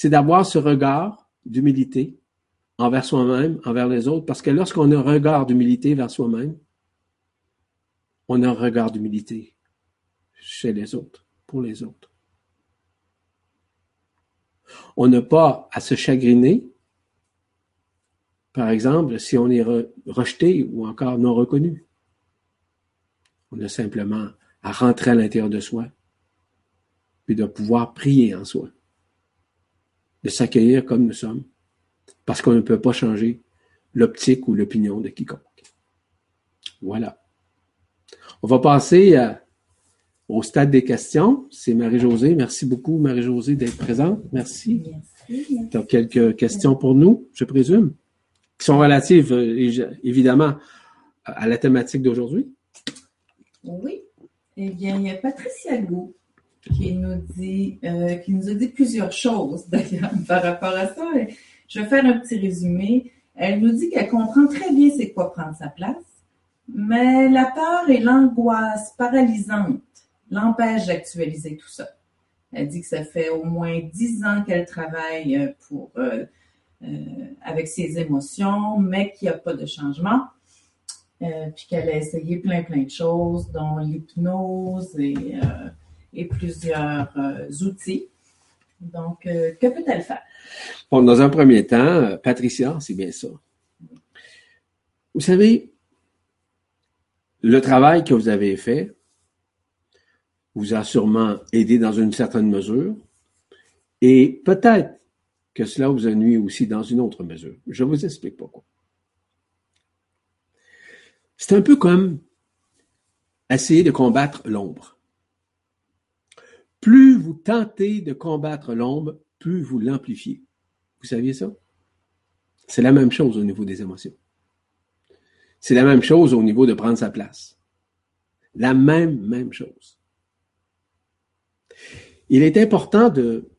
A: C'est d'avoir ce regard d'humilité envers soi-même, envers les autres, parce que lorsqu'on a un regard d'humilité vers soi-même, on a un regard d'humilité chez les autres, pour les autres. On n'a pas à se chagriner, par exemple, si on est rejeté ou encore non reconnu. On a simplement à rentrer à l'intérieur de soi, puis de pouvoir prier en soi, de s'accueillir comme nous sommes, parce qu'on ne peut pas changer l'optique ou l'opinion de quiconque. Voilà. On va passer au stade des questions. C'est Marie-Josée. Merci beaucoup, Marie-Josée, d'être présente. Merci. Merci. Tu as quelques questions pour nous, je présume, qui sont relatives, euh, évidemment, à la thématique d'aujourd'hui?
B: Oui. Eh bien, il y a Patricia Gou qui nous dit, euh, qui nous a dit plusieurs choses d'ailleurs par rapport à ça. Je vais faire un petit résumé. Elle nous dit qu'elle comprend très bien c'est quoi prendre sa place, mais la peur et l'angoisse paralysante l'empêchent d'actualiser tout ça. Elle dit que ça fait au moins dix ans qu'elle travaille euh, pour, euh, avec ses émotions, mais qu'il n'y a pas de changement. Euh, puis qu'elle a essayé plein, plein de choses, dont l'hypnose et, euh, plusieurs euh, outils. Donc, que peut-elle faire?
A: Bon, dans un premier temps, Patricia, c'est bien ça. Vous savez, le travail que vous avez fait vous a sûrement aidé dans une certaine mesure et peut-être que cela vous a nuit aussi dans une autre mesure. Je vous explique pourquoi. C'est un peu comme essayer de combattre l'ombre. Plus vous tentez de combattre l'ombre, plus vous l'amplifiez. Vous saviez ça? C'est la même chose au niveau des émotions. C'est la même chose au niveau de prendre sa place. La même, même chose. Il est important de,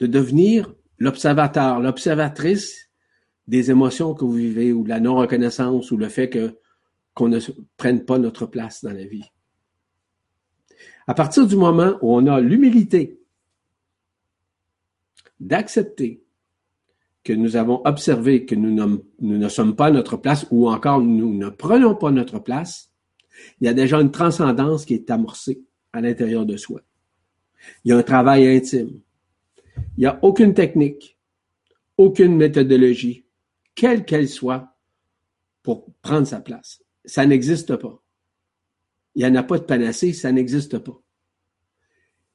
A: de devenir l'observateur, l'observatrice des émotions que vous vivez ou la non-reconnaissance ou le fait que qu'on ne prenne pas notre place dans la vie. À partir du moment où on a l'humilité d'accepter que nous avons observé que nous ne, sommes pas à notre place ou encore nous ne prenons pas notre place, il y a déjà une transcendance qui est amorcée à l'intérieur de soi. Il y a un travail intime. Il n'y a aucune technique, aucune méthodologie, quelle qu'elle soit, pour prendre sa place ça n'existe pas. Il n'y en a pas de panacée, ça n'existe pas.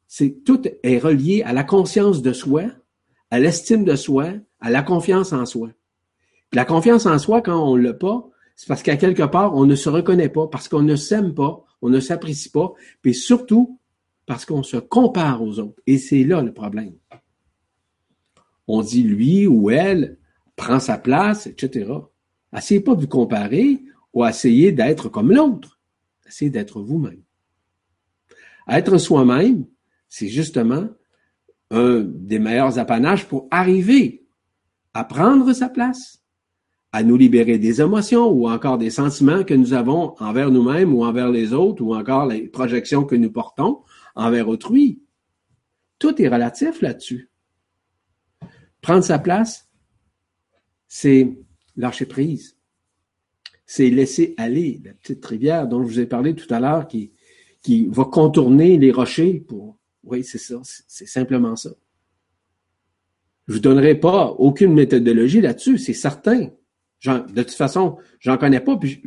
A: C'est tout est relié à la conscience de soi, à l'estime de soi, à la confiance en soi. la confiance en soi, quand on l'a pas, c'est parce qu'à quelque part, on ne se reconnaît pas, parce qu'on ne s'aime pas, on ne s'apprécie pas, puis surtout parce qu'on se compare aux autres. Et c'est là le problème. On dit lui ou elle prend sa place, etc. Essayez pas de vous comparer, ou essayer d'être comme l'autre. Essayez d'être vous-même. Être soi-même, c'est justement un des meilleurs apanages pour arriver à prendre sa place, à nous libérer des émotions ou encore des sentiments que nous avons envers nous-mêmes ou envers les autres ou encore les projections que nous portons envers autrui. Tout est relatif là-dessus. Prendre sa place, c'est lâcher prise c'est laisser aller la petite rivière dont je vous ai parlé tout à l'heure qui, qui va contourner les rochers pour. Oui, c'est ça, c'est simplement ça. Je vous donnerai pas aucune méthodologie là-dessus, c'est certain. de toute façon, j'en connais pas, puis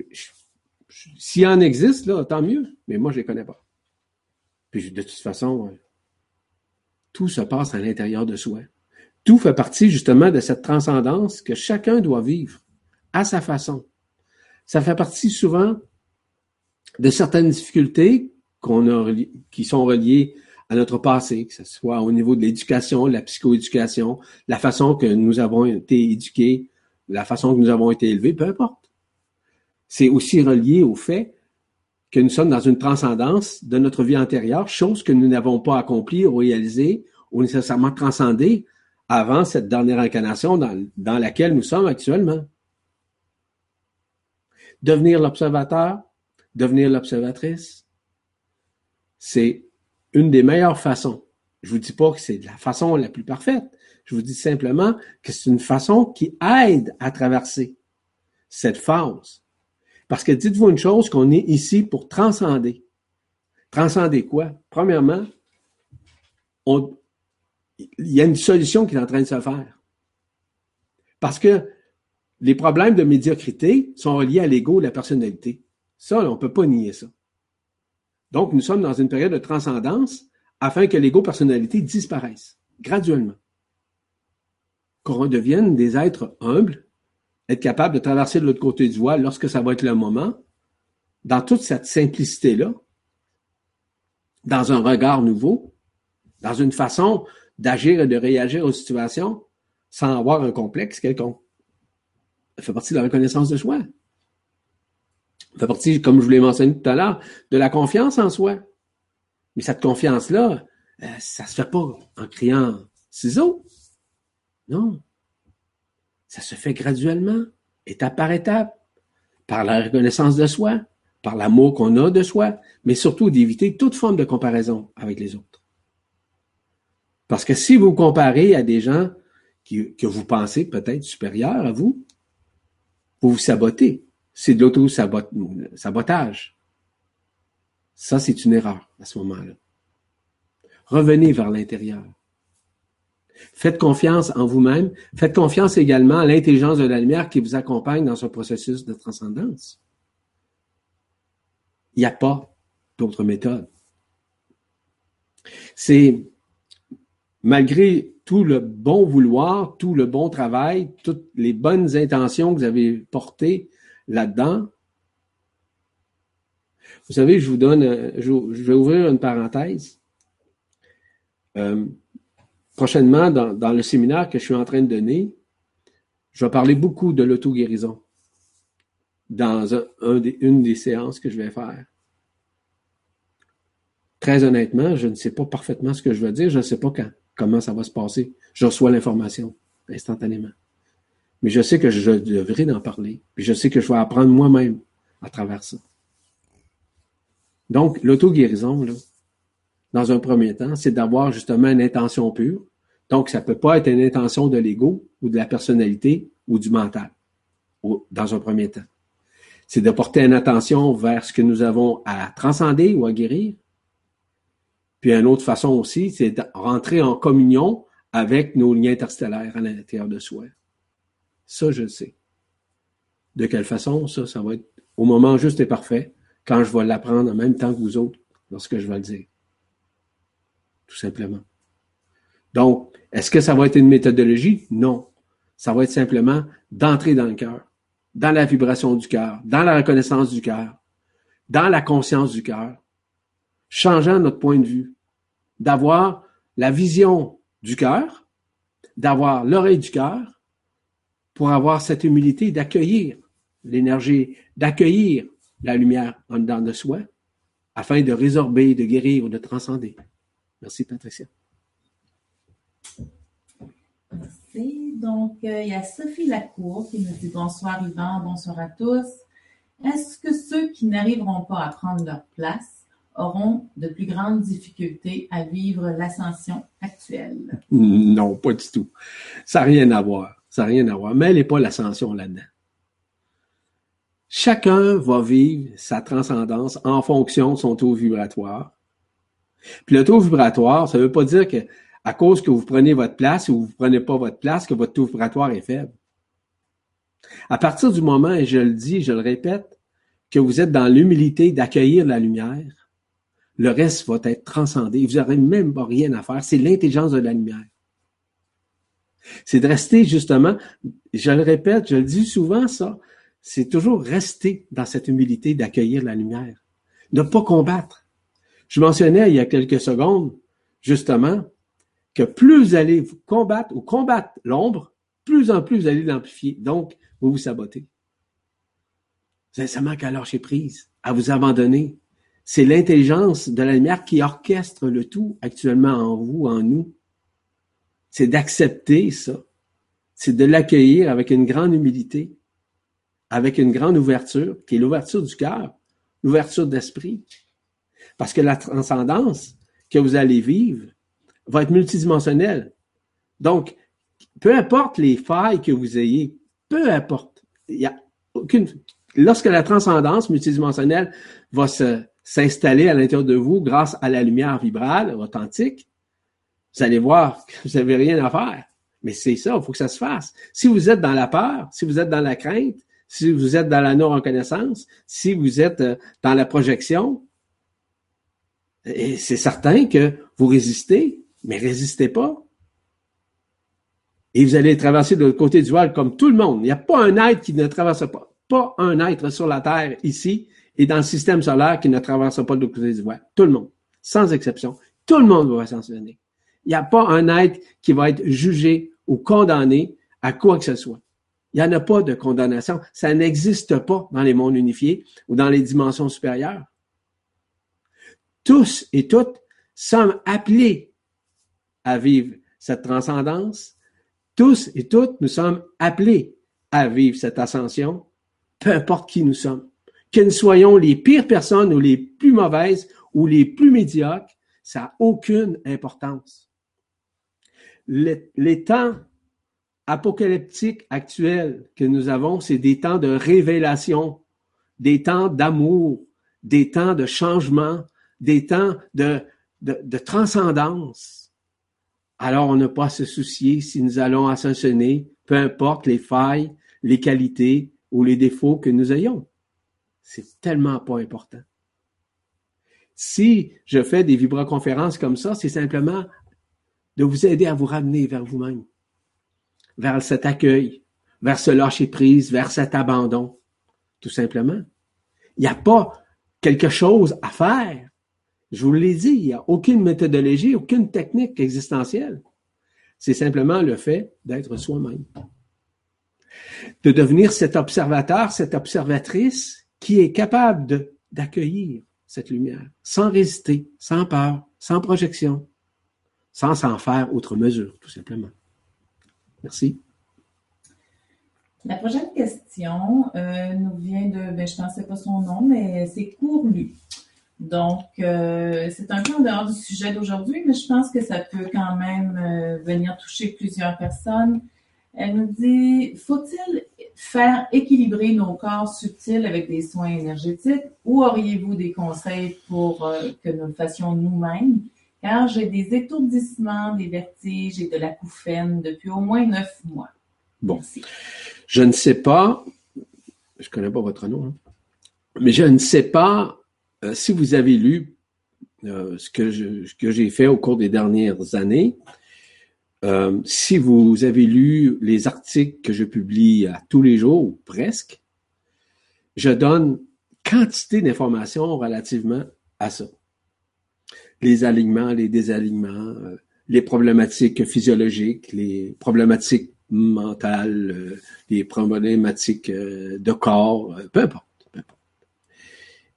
A: s'il en existe, là, tant mieux, mais moi, je les connais pas. Puis de toute façon, tout se passe à l'intérieur de soi. Tout fait partie justement de cette transcendance que chacun doit vivre à sa façon ça fait partie souvent de certaines difficultés qu'on a, qui sont reliées à notre passé, que ce soit au niveau de l'éducation, la psychoéducation, la façon que nous avons été éduqués, la façon que nous avons été élevés, peu importe. C'est aussi relié au fait que nous sommes dans une transcendance de notre vie antérieure, chose que nous n'avons pas accomplie ou réalisée ou nécessairement transcendée avant cette dernière incarnation dans, dans laquelle nous sommes actuellement. Devenir l'observateur, devenir l'observatrice, c'est une des meilleures façons. Je vous dis pas que c'est la façon la plus parfaite. Je vous dis simplement que c'est une façon qui aide à traverser cette phase. Parce que dites-vous une chose, qu'on est ici pour transcender. Transcender quoi? Premièrement, il y a une solution qui est en train de se faire. Parce que les problèmes de médiocrité sont reliés à l'ego et la personnalité. Ça, on ne peut pas nier ça. Donc, nous sommes dans une période de transcendance afin que l'ego-personnalité disparaisse graduellement. Qu'on redevienne des êtres humbles, être capable de traverser de l'autre côté du voile lorsque ça va être le moment, dans toute cette simplicité-là, dans un regard nouveau, dans une façon d'agir et de réagir aux situations sans avoir un complexe quelconque. Fait partie de la reconnaissance de soi. Fait partie, comme je vous l'ai mentionné tout à l'heure, de la confiance en soi. Mais cette confiance-là, euh, ça se fait pas en criant ciseaux. Non. Ça se fait graduellement, étape par étape, par la reconnaissance de soi, par l'amour qu'on a de soi, mais surtout d'éviter toute forme de comparaison avec les autres. Parce que si vous comparez à des gens que vous pensez peut-être supérieurs à vous, vous vous sabotez. C'est de l'auto-sabotage. Ça, c'est une erreur à ce moment-là. Revenez vers l'intérieur. Faites confiance en vous-même. Faites confiance également à l'intelligence de la lumière qui vous accompagne dans ce processus de transcendance. Il n'y a pas d'autre méthode. C'est malgré tout le bon vouloir, tout le bon travail, toutes les bonnes intentions que vous avez portées là-dedans. Vous savez, je vous donne, je vais ouvrir une parenthèse. Euh, prochainement, dans, le séminaire que je suis en train de donner, je vais parler beaucoup de l'auto-guérison dans une des séances que je vais faire. Très honnêtement, je ne sais pas parfaitement ce que je veux dire, je ne sais pas quand, comment ça va se passer. Je reçois l'information instantanément. Mais je sais que je devrais en parler. Puis je sais que je vais apprendre moi-même à travers ça. Donc, l'auto-guérison, dans un premier temps, c'est d'avoir justement une intention pure. Donc, ça ne peut pas être une intention de l'ego ou de la personnalité ou du mental, dans un premier temps. C'est de porter une attention vers ce que nous avons à transcender ou à guérir. Puis, une autre façon aussi, c'est de rentrer en communion avec nos liens interstellaires à l'intérieur de soi. Ça, je le sais. De quelle façon, ça, ça va être au moment juste et parfait, quand je vais l'apprendre en même temps que vous autres, lorsque je vais le dire tout simplement. Donc, est-ce que ça va être une méthodologie? Non. Ça va être simplement d'entrer dans le cœur, dans la vibration du cœur, dans la reconnaissance du cœur, dans la conscience du cœur, changeant notre point de vue, d'avoir la vision du cœur, d'avoir l'oreille du cœur, pour avoir cette humilité d'accueillir l'énergie, d'accueillir la lumière en dedans de soi, afin de résorber, de guérir ou de transcender. Merci, Patricia.
B: Merci. Donc, euh, il y a Sophie Lacour qui nous dit bonsoir Yvan, bonsoir à tous. Est-ce que ceux qui n'arriveront pas à prendre leur place auront de plus grandes difficultés à vivre l'ascension actuelle?
A: Non, pas du tout. Ça n'a rien à voir. Ça n'a rien à voir. Mais elle n'est pas l'ascension là-dedans. Chacun va vivre sa transcendance en fonction de son taux vibratoire puis le taux vibratoire, ça ne veut pas dire que à cause que vous prenez votre place ou vous ne prenez pas votre place, que votre taux vibratoire est faible. À partir du moment, et je le dis, je le répète, que vous êtes dans l'humilité d'accueillir la lumière, le reste va être transcendé. Vous n'aurez même pas rien à faire. C'est l'intelligence de la lumière. C'est de rester justement, je le répète, je le dis souvent ça, c'est toujours rester dans cette humilité d'accueillir la lumière. Ne pas combattre. Je mentionnais il y a quelques secondes, justement, que plus vous allez vous combattre ou combattre l'ombre, plus en plus vous allez l'amplifier. Donc, vous vous sabotez. Ça manque à lâcher prise, à vous abandonner, C'est l'intelligence de la lumière qui orchestre le tout actuellement en vous, en nous. C'est d'accepter ça. C'est de l'accueillir avec une grande humilité, avec une grande ouverture, qui est l'ouverture du cœur, l'ouverture d'esprit. Parce que la transcendance que vous allez vivre va être multidimensionnelle. Donc, peu importe les failles que vous ayez, peu importe, il y a aucune, lorsque la transcendance multidimensionnelle va se, s'installer à l'intérieur de vous grâce à la lumière vibrale, authentique, vous allez voir que vous n'avez rien à faire. Mais c'est ça, il faut que ça se fasse. Si vous êtes dans la peur, si vous êtes dans la crainte, si vous êtes dans la non-reconnaissance, si vous êtes euh, dans la projection, c'est certain que vous résistez, mais résistez pas. Et vous allez traverser de l'autre côté du voile comme tout le monde. Il n'y a pas un être qui ne traverse pas, pas un être sur la Terre ici et dans le système solaire qui ne traverse pas l'autre côté du voile. Tout le monde, sans exception. Tout le monde va s'ascensionner. Il n'y a pas un être qui va être jugé ou condamné à quoi que ce soit. Il n'y en a pas de condamnation. Ça n'existe pas dans les mondes unifiés ou dans les dimensions supérieures. Tous et toutes sommes appelés à vivre cette transcendance. Tous et toutes, nous sommes appelés à vivre cette ascension, peu importe qui nous sommes. Que nous soyons les pires personnes ou les plus mauvaises ou les plus médiocres, ça n'a aucune importance. Les, temps apocalyptiques actuels que nous avons, c'est des temps de révélation, des temps d'amour, des temps de changement, des temps de transcendance. Alors, on n'a pas à se soucier si nous allons ascensionner, peu importe les failles, les qualités ou les défauts que nous ayons. C'est tellement pas important. Si je fais des vibroconférences comme ça, c'est simplement de vous aider à vous ramener vers vous-même, vers cet accueil, vers ce lâcher prise, vers cet abandon, tout simplement. Il n'y a pas quelque chose à faire. Je vous l'ai dit, il n'y a aucune méthodologie, aucune technique existentielle. C'est simplement le fait d'être soi-même. De devenir cet observateur, cette observatrice qui est capable d'accueillir cette lumière sans résister, sans peur, sans projection, sans s'en faire autre mesure, tout simplement. Merci.
B: La prochaine question euh, nous vient de, ben, je ne pensais pas son nom, mais c'est Courlu. Donc, euh, c'est un peu en dehors du sujet d'aujourd'hui, mais je pense que ça peut quand même euh, venir toucher plusieurs personnes. Elle nous dit, faut-il faire équilibrer nos corps subtils avec des soins énergétiques ou auriez-vous des conseils pour euh, que nous le fassions nous-mêmes? Car j'ai des étourdissements, des vertiges et de la l'acouphène depuis au moins neuf mois.
A: Bon. Je ne sais pas, je connais pas votre nom, hein, mais je ne sais pas euh, si vous avez lu euh, ce que j'ai fait au cours des dernières années, euh, si vous avez lu les articles que je publie à tous les jours, ou presque, je donne quantité d'informations relativement à ça. Les alignements, les désalignements, les problématiques physiologiques, les problématiques mentales, les problématiques de corps, peu importe.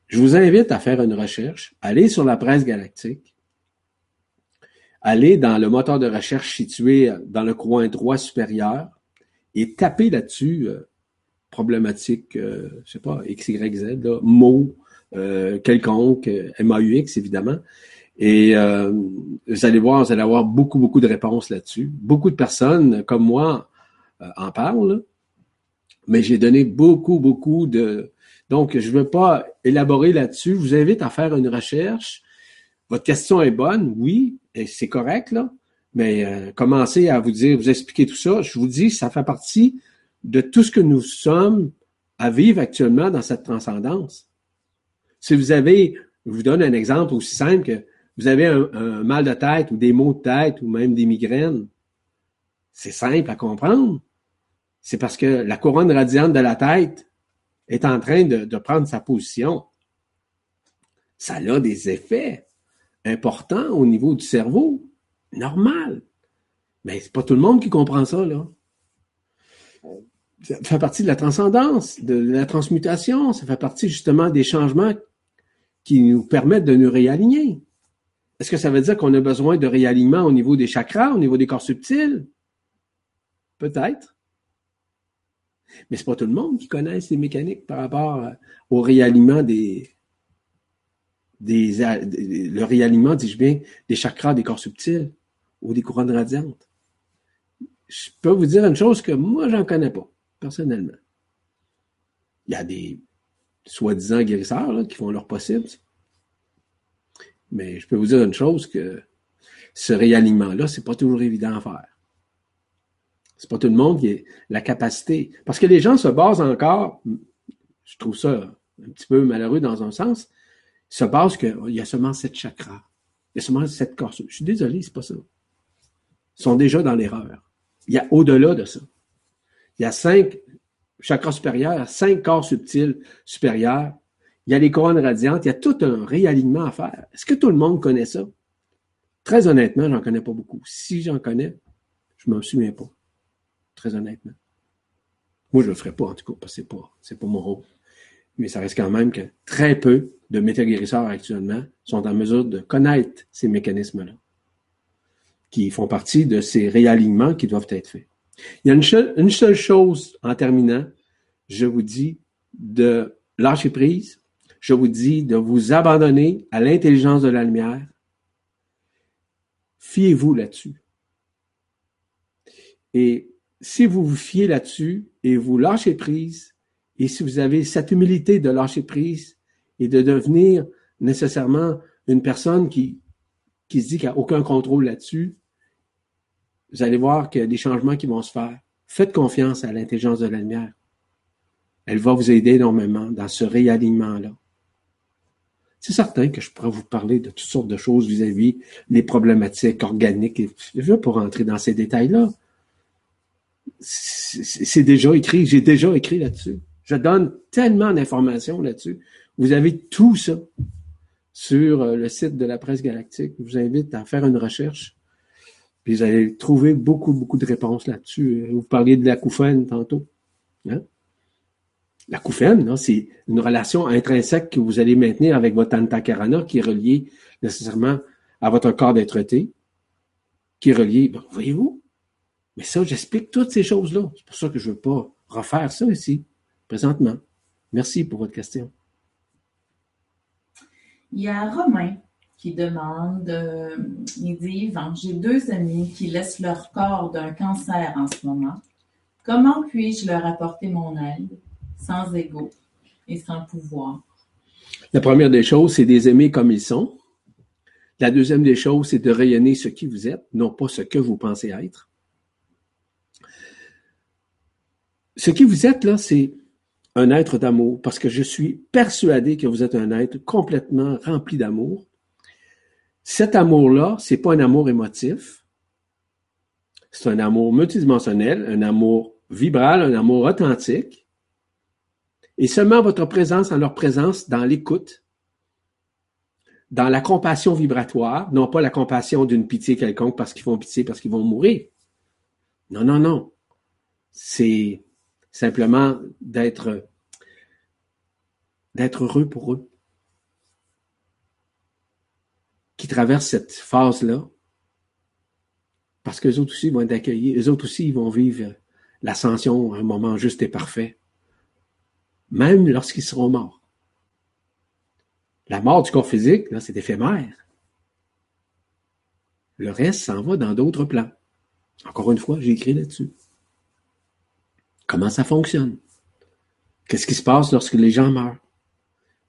A: Je vous invite à faire une recherche, allez sur la presse galactique, allez dans le moteur de recherche situé dans le coin droit supérieur et tapez là-dessus euh, problématique, euh, je sais pas, XYZ, là, mot euh, quelconque, MAUX évidemment. Et euh, vous allez voir, vous allez avoir beaucoup, beaucoup de réponses là-dessus. Beaucoup de personnes comme moi en parlent, mais j'ai donné beaucoup, beaucoup de, donc, je ne veux pas élaborer là-dessus. Je vous invite à faire une recherche. Votre question est bonne, oui, et c'est correct, là. Mais euh, commencez à vous dire, vous expliquer tout ça. Je vous dis, ça fait partie de tout ce que nous sommes à vivre actuellement dans cette transcendance. Si vous avez, je vous donne un exemple aussi simple que vous avez un, un mal de tête ou des maux de tête ou même des migraines, c'est simple à comprendre. C'est parce que la couronne radiante de la tête est en train de, prendre sa position, ça a des effets importants au niveau du cerveau. Normal. Mais c'est pas tout le monde qui comprend ça, là. Ça fait partie de la transcendance, de la transmutation, ça fait partie justement des changements qui nous permettent de nous réaligner. Est-ce que ça veut dire qu'on a besoin de réalignement au niveau des chakras, au niveau des corps subtils? Peut-être. Mais c'est pas tout le monde qui connaît ces mécaniques par rapport au réalignement des, le réalignement, dis-je bien, des chakras des corps subtils ou des couronnes radiantes. Je peux vous dire une chose que moi, j'en connais pas, personnellement. Il y a des soi-disant guérisseurs qui font leur possible. Mais je peux vous dire une chose que ce réalignement-là, c'est pas toujours évident à faire. C'est pas tout le monde qui a la capacité. Parce que les gens se basent encore, je trouve ça un petit peu malheureux dans un sens, se basent qu'il y a seulement sept chakras. Il y a seulement sept corps. Je suis désolé, c'est pas ça. Ils sont déjà dans l'erreur. Il y a au-delà de ça. Il y a cinq chakras supérieurs, cinq corps subtils supérieurs. Il y a les couronnes radiantes. Il y a tout un réalignement à faire. Est-ce que tout le monde connaît ça? Très honnêtement, j'en connais pas beaucoup. Si j'en connais, je m'en souviens pas. Très honnêtement. Moi, je le ferai pas, en tout cas, parce que c'est pas, c'est pas mon rôle. Mais ça reste quand même que très peu de métaguérisseurs actuellement sont en mesure de connaître ces mécanismes-là qui font partie de ces réalignements qui doivent être faits. Il y a une, seule chose en terminant, je vous dis de lâcher prise, je vous dis de vous abandonner à l'intelligence de la lumière. Fiez-vous là-dessus. Et si vous vous fiez là-dessus et vous lâchez prise, et si vous avez cette humilité de lâcher prise et de devenir nécessairement une personne qui, qui se dit qu'il n'y a aucun contrôle là-dessus, vous allez voir qu'il y a des changements qui vont se faire. Faites confiance à l'intelligence de la lumière. Elle va vous aider énormément dans ce réalignement-là. C'est certain que je pourrais vous parler de toutes sortes de choses vis-à-vis des problématiques organiques. Je ne pas rentrer dans ces détails-là. C'est déjà écrit, j'ai déjà écrit là-dessus. Je donne tellement d'informations là-dessus. Vous avez tout ça sur euh, le site de la presse galactique. Je vous invite à faire une recherche puis vous allez trouver beaucoup, beaucoup de réponses là-dessus. Vous parliez de l'acouphène tantôt. Hein? L'acouphène, c'est une relation intrinsèque que vous allez maintenir avec votre antakarana qui est reliée nécessairement à votre corps d'être qui est relié, voyez-vous? Mais ça, j'explique toutes ces choses-là. C'est pour ça que je ne veux pas refaire ça ici, présentement. Merci pour votre question.
B: Il y a Romain qui demande, euh, il dit, j'ai deux amis qui laissent leur corps d'un cancer en ce moment. Comment puis-je leur apporter mon aide sans ego et sans pouvoir?
A: La première des choses, c'est de les aimer comme ils sont. La deuxième des choses, c'est de rayonner ce qui vous êtes, non pas ce que vous pensez être. Ce qui vous êtes, là, c'est un être d'amour, parce que je suis persuadé que vous êtes un être complètement rempli d'amour, cet amour-là, c'est pas un amour émotif. C'est un amour multidimensionnel, un amour vibral, un amour authentique. Et seulement votre présence en leur présence, dans l'écoute, dans la compassion vibratoire, non pas la compassion d'une pitié quelconque parce qu'ils font pitié, parce qu'ils vont mourir. Non, non, non. C'est simplement d'être d'être heureux pour eux. qui traversent cette phase-là, parce qu'eux autres aussi vont être accueillis, eux autres aussi vont vivre l'ascension un moment juste et parfait, même lorsqu'ils seront morts. La mort du corps physique, là, c'est éphémère. Le reste s'en va dans d'autres plans. Encore une fois, j'ai écrit là-dessus. Comment ça fonctionne? Qu'est-ce qui se passe lorsque les gens meurent?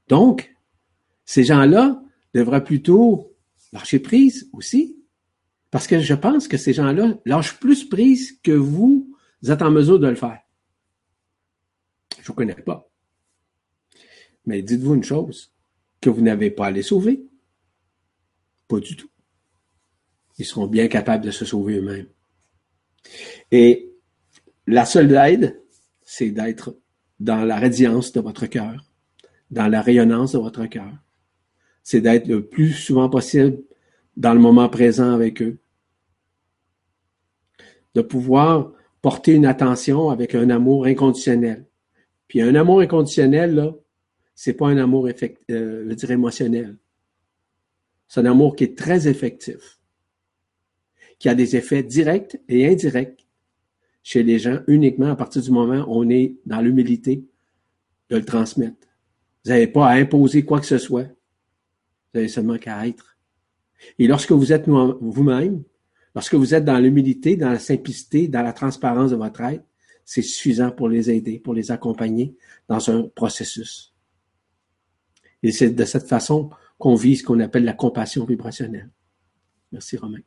A: Donc, ces gens-là devraient plutôt Lâchez prise aussi. Parce que je pense que ces gens-là lâchent plus prise que vous, êtes en mesure de le faire. Je ne vous connais pas. Mais dites-vous une chose, que vous n'avez pas à les sauver. Pas du tout. Ils seront bien capables de se sauver eux-mêmes. Et la seule aide, c'est d'être dans la radiance de votre cœur, dans la rayonnance de votre cœur, c'est d'être le plus souvent possible dans le moment présent avec eux. De pouvoir porter une attention avec un amour inconditionnel. Puis un amour inconditionnel, là, c'est pas un amour effect, euh, je dirais émotionnel. C'est un amour qui est très effectif, qui a des effets directs et indirects chez les gens uniquement à partir du moment où on est dans l'humilité de le transmettre. Vous n'avez pas à imposer quoi que ce soit. Vous avez seulement qu'à être. Et lorsque vous êtes vous-même, lorsque vous êtes dans l'humilité, dans la simplicité, dans la transparence de votre être, c'est suffisant pour les aider, pour les accompagner dans un processus. Et c'est de cette façon qu'on vit ce qu'on appelle la compassion vibrationnelle. Merci Romain.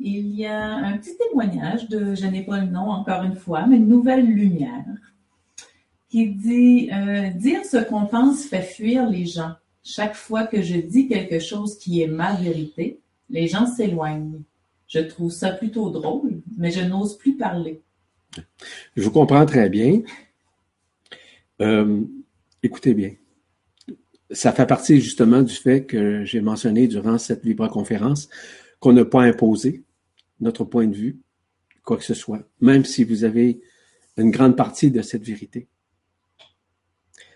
B: Il y a un petit témoignage de, je n'ai pas le nom encore une fois, mais une nouvelle lumière, qui dit euh, Dire ce qu'on pense fait fuir les gens. Chaque fois que je dis quelque chose qui est ma vérité, les gens s'éloignent. Je trouve ça plutôt drôle, mais je n'ose plus parler.
A: Je vous comprends très bien. Euh, écoutez bien. Ça fait partie justement du fait que j'ai mentionné durant cette vibra-conférence qu'on n'a pas imposé notre point de vue, quoi que ce soit, même si vous avez une grande partie de cette vérité.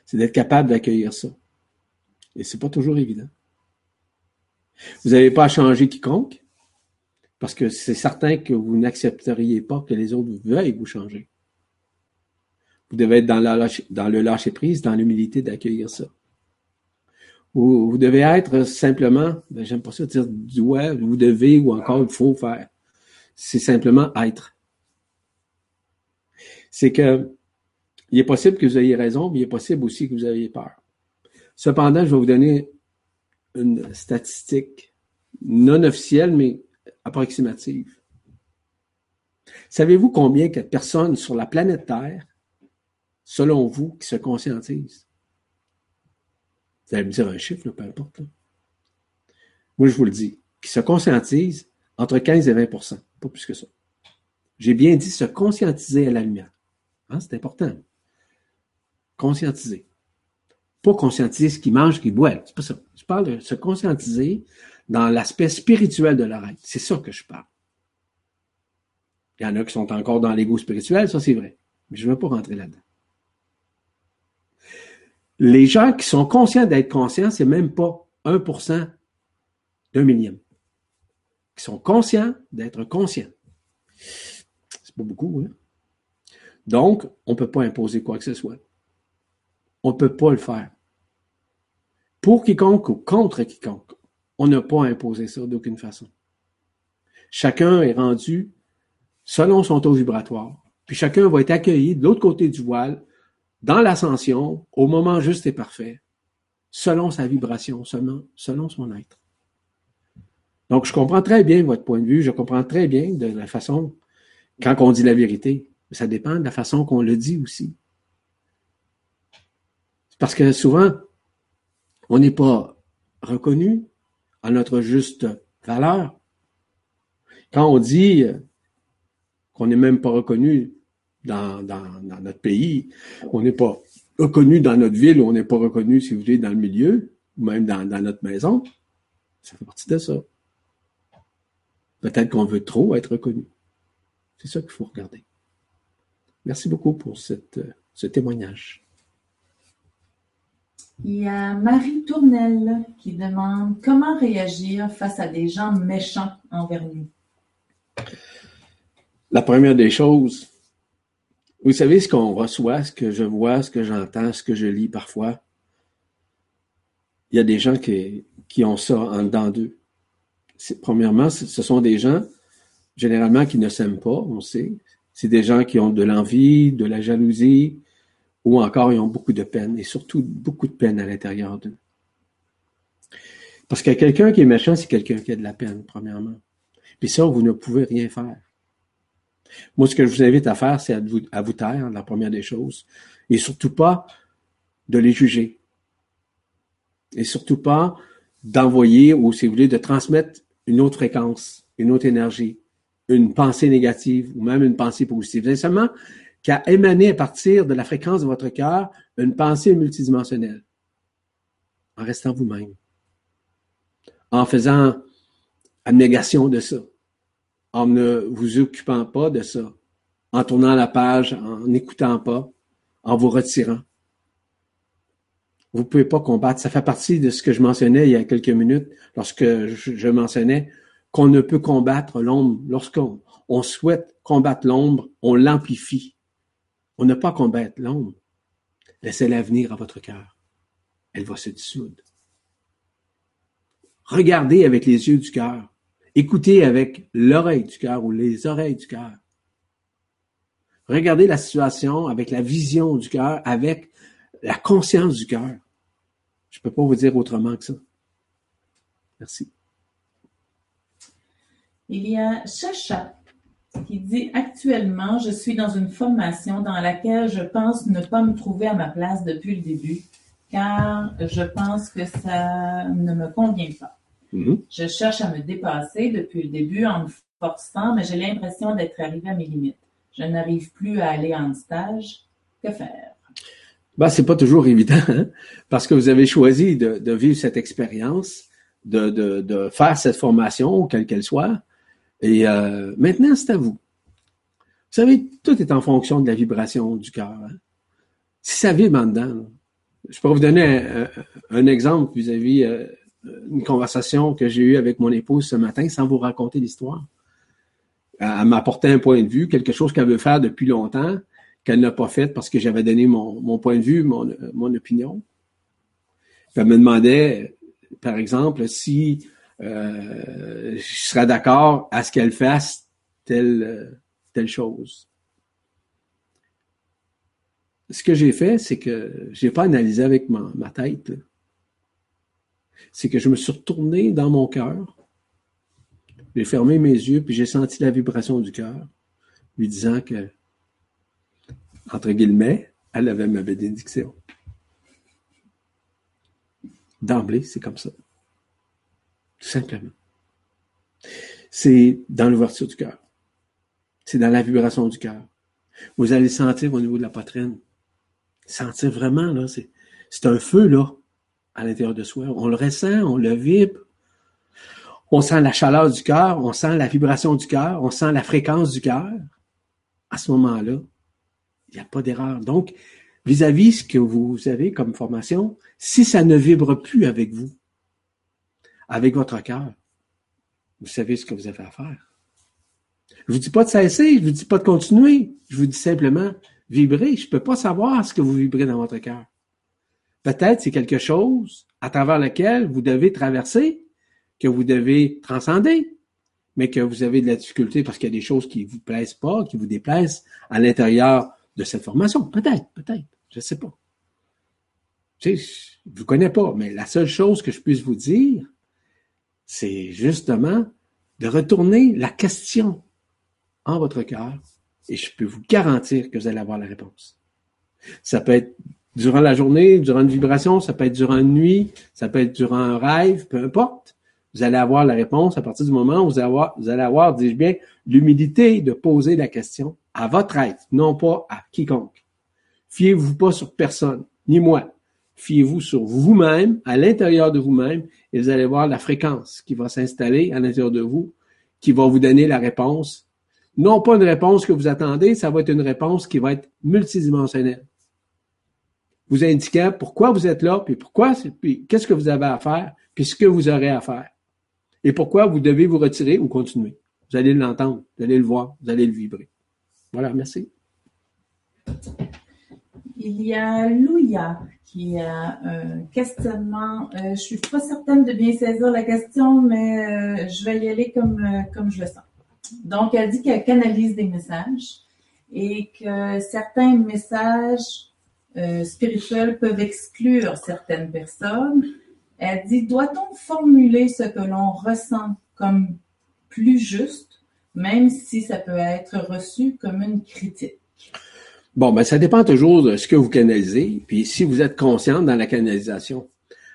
A: C'est d'être capable d'accueillir ça. Et c'est pas toujours évident. Vous n'avez pas à changer quiconque, parce que c'est certain que vous n'accepteriez pas que les autres veuillent vous changer. Vous devez être dans, le lâcher-prise, dans l'humilité d'accueillir ça. Vous, vous devez être simplement, ben, j'aime pas ça dire doit, vous devez ou encore il faut faire c'est simplement être. C'est que il est possible que vous ayez raison, mais il est possible aussi que vous ayez peur. Cependant, je vais vous donner une statistique non officielle, mais approximative. Savez-vous combien de personnes sur la planète Terre, selon vous, qui se conscientisent? Vous allez me dire un chiffre, peu importe. Moi, je vous le dis, qui se conscientisent entre 15 et 20 pas plus que ça. J'ai bien dit se conscientiser à la lumière. Hein, c'est important. Conscientiser. Pas conscientiser ce qu'ils mangent, ce qu'ils boivent. C'est pas ça. Je parle de se conscientiser dans l'aspect spirituel de être. C'est ça que je parle. Il y en a qui sont encore dans l'ego spirituel, ça c'est vrai. Mais je ne veux pas rentrer là-dedans. Les gens qui sont conscients d'être conscients, c'est même pas 1% d'un millième qui sont conscients d'être conscients. C'est pas beaucoup, hein? Donc, on ne peut pas imposer quoi que ce soit. On ne peut pas le faire. Pour quiconque ou contre quiconque, on n'a pas imposé ça d'aucune façon. Chacun est rendu selon son taux vibratoire. Puis chacun va être accueilli de l'autre côté du voile, dans l'ascension, au moment juste et parfait, selon sa vibration, selon, selon son être. Donc, je comprends très bien votre point de vue, je comprends très bien de la façon, quand on dit la vérité, ça dépend de la façon qu'on le dit aussi. Parce que souvent, on n'est pas reconnu à notre juste valeur. Quand on dit qu'on n'est même pas reconnu dans, notre pays, on n'est pas reconnu dans notre ville, on n'est pas reconnu, si vous voulez, dans le milieu, ou même dans notre maison, ça fait partie de ça. Peut-être qu'on veut trop être reconnu. C'est ça qu'il faut regarder. Merci beaucoup pour cette, ce témoignage.
B: Il y a Marie Tournelle qui demande comment réagir face à des gens méchants envers nous.
A: La première des choses, vous savez ce qu'on reçoit, ce que je vois, ce que j'entends, ce que je lis parfois? Il y a des gens qui, qui ont ça en dedans d'eux premièrement, ce sont des gens généralement qui ne s'aiment pas, on sait. C'est des gens qui ont de l'envie, de la jalousie, ou encore ils ont beaucoup de peine, et surtout beaucoup de peine à l'intérieur d'eux. Parce que quelqu'un qui est méchant, c'est quelqu'un qui a de la peine, premièrement. Puis ça, vous ne pouvez rien faire. Moi, ce que je vous invite à faire, c'est à vous, à vous taire, la première des choses, et surtout pas de les juger. Et surtout pas d'envoyer ou, si vous voulez, de transmettre une autre fréquence, une autre énergie, une pensée négative ou même une pensée positive. C'est seulement qu'à émaner à partir de la fréquence de votre cœur une pensée multidimensionnelle, en restant vous-même, en faisant abnégation de ça, en ne vous occupant pas de ça, en tournant la page, en n'écoutant pas, en vous retirant. Vous ne pouvez pas combattre. Ça fait partie de ce que je mentionnais il y a quelques minutes lorsque je, mentionnais qu'on ne peut combattre l'ombre. Lorsqu'on on souhaite combattre l'ombre, on l'amplifie. On n'a pas à combattre l'ombre. Laissez-la venir à votre cœur. Elle va se dissoudre. Regardez avec les yeux du cœur. Écoutez avec l'oreille du cœur ou les oreilles du cœur. Regardez la situation avec la vision du cœur, avec la conscience du cœur. Je ne peux pas vous dire autrement que ça. Merci.
B: Il y a Chacha qui dit Actuellement, je suis dans une formation dans laquelle je pense ne pas me trouver à ma place depuis le début, car je pense que ça ne me convient pas. Mm-hmm. Je cherche à me dépasser depuis le début en me forçant, mais j'ai l'impression d'être arrivé à mes limites. Je n'arrive plus à aller en stage. Que faire?
A: Ben, c'est pas toujours évident, hein, parce que vous avez choisi de, vivre cette expérience, de, faire cette formation, quelle qu'elle soit. Et euh, maintenant, c'est à vous. Vous savez, tout est en fonction de la vibration du cœur. Hein. Si ça vibre en dedans, je peux vous donner un, exemple vis-à-vis euh, une conversation que j'ai eue avec mon épouse ce matin sans vous raconter l'histoire. Elle m'a apporté un point de vue, quelque chose qu'elle veut faire depuis longtemps, qu'elle n'a pas fait parce que j'avais donné mon, point de vue, mon, opinion. elle me demandait, par exemple, si euh, je serais d'accord à ce qu'elle fasse telle, chose. Ce que j'ai fait, c'est que je n'ai pas analysé avec ma, ma tête. C'est que je me suis retourné dans mon cœur, j'ai fermé mes yeux, puis j'ai senti la vibration du cœur, lui disant que entre guillemets, elle avait ma bénédiction. D'emblée, c'est comme ça. Tout simplement. C'est dans l'ouverture du cœur. C'est dans la vibration du cœur. Vous allez sentir au niveau de la poitrine. Sentir vraiment, là, c'est, un feu, là, à l'intérieur de soi. On le ressent, on le vibre. On sent la chaleur du cœur, on sent la vibration du cœur, on sent la fréquence du cœur. À ce moment-là, il n'y a pas d'erreur. Donc, vis-à-vis ce que vous avez comme formation, si ça ne vibre plus avec vous, avec votre cœur, vous savez ce que vous avez à faire. Je vous dis pas de cesser, je vous dis pas de continuer. Je vous dis simplement, vibrer. Je peux pas savoir ce que vous vibrez dans votre cœur. Peut-être c'est quelque chose à travers lequel vous devez traverser, que vous devez transcender, mais que vous avez de la difficulté parce qu'il y a des choses qui vous plaisent pas, qui vous déplaisent à l'intérieur de cette formation. Peut-être, peut-être, je ne sais pas. Je ne vous connais pas, mais la seule chose que je puisse vous dire, c'est justement de retourner la question en votre cœur et je peux vous garantir que vous allez avoir la réponse. Ça peut être durant la journée, durant une vibration, ça peut être durant une nuit, ça peut être durant un rêve, peu importe. Vous allez avoir la réponse à partir du moment où vous allez avoir, vous allez avoir dis-je bien, l'humilité de poser la question à votre aide, non pas à quiconque. Fiez-vous pas sur personne, ni moi. Fiez-vous sur vous-même, à l'intérieur de vous-même, et vous allez voir la fréquence qui va s'installer à l'intérieur de vous, qui va vous donner la réponse. Non pas une réponse que vous attendez, ça va être une réponse qui va être multidimensionnelle. Vous indiquant pourquoi vous êtes là, puis pourquoi, puis qu'est-ce que vous avez à faire, puis ce que vous aurez à faire. Et pourquoi vous devez vous retirer ou continuer. Vous allez l'entendre, vous allez le voir, vous allez le vibrer. Voilà, merci.
B: Il y a Louia qui a un questionnement. Euh, je ne suis pas certaine de bien saisir la question, mais euh, je vais y aller comme, euh, comme je le sens. Donc, elle dit qu'elle canalise des messages et que certains messages spirituels peuvent exclure certaines personnes. Elle dit, doit-on formuler ce que l'on ressent comme plus juste même si ça peut être reçu comme une critique?
A: Bon, ben ça dépend toujours de ce que vous canalisez, puis si vous êtes conscient dans la canalisation.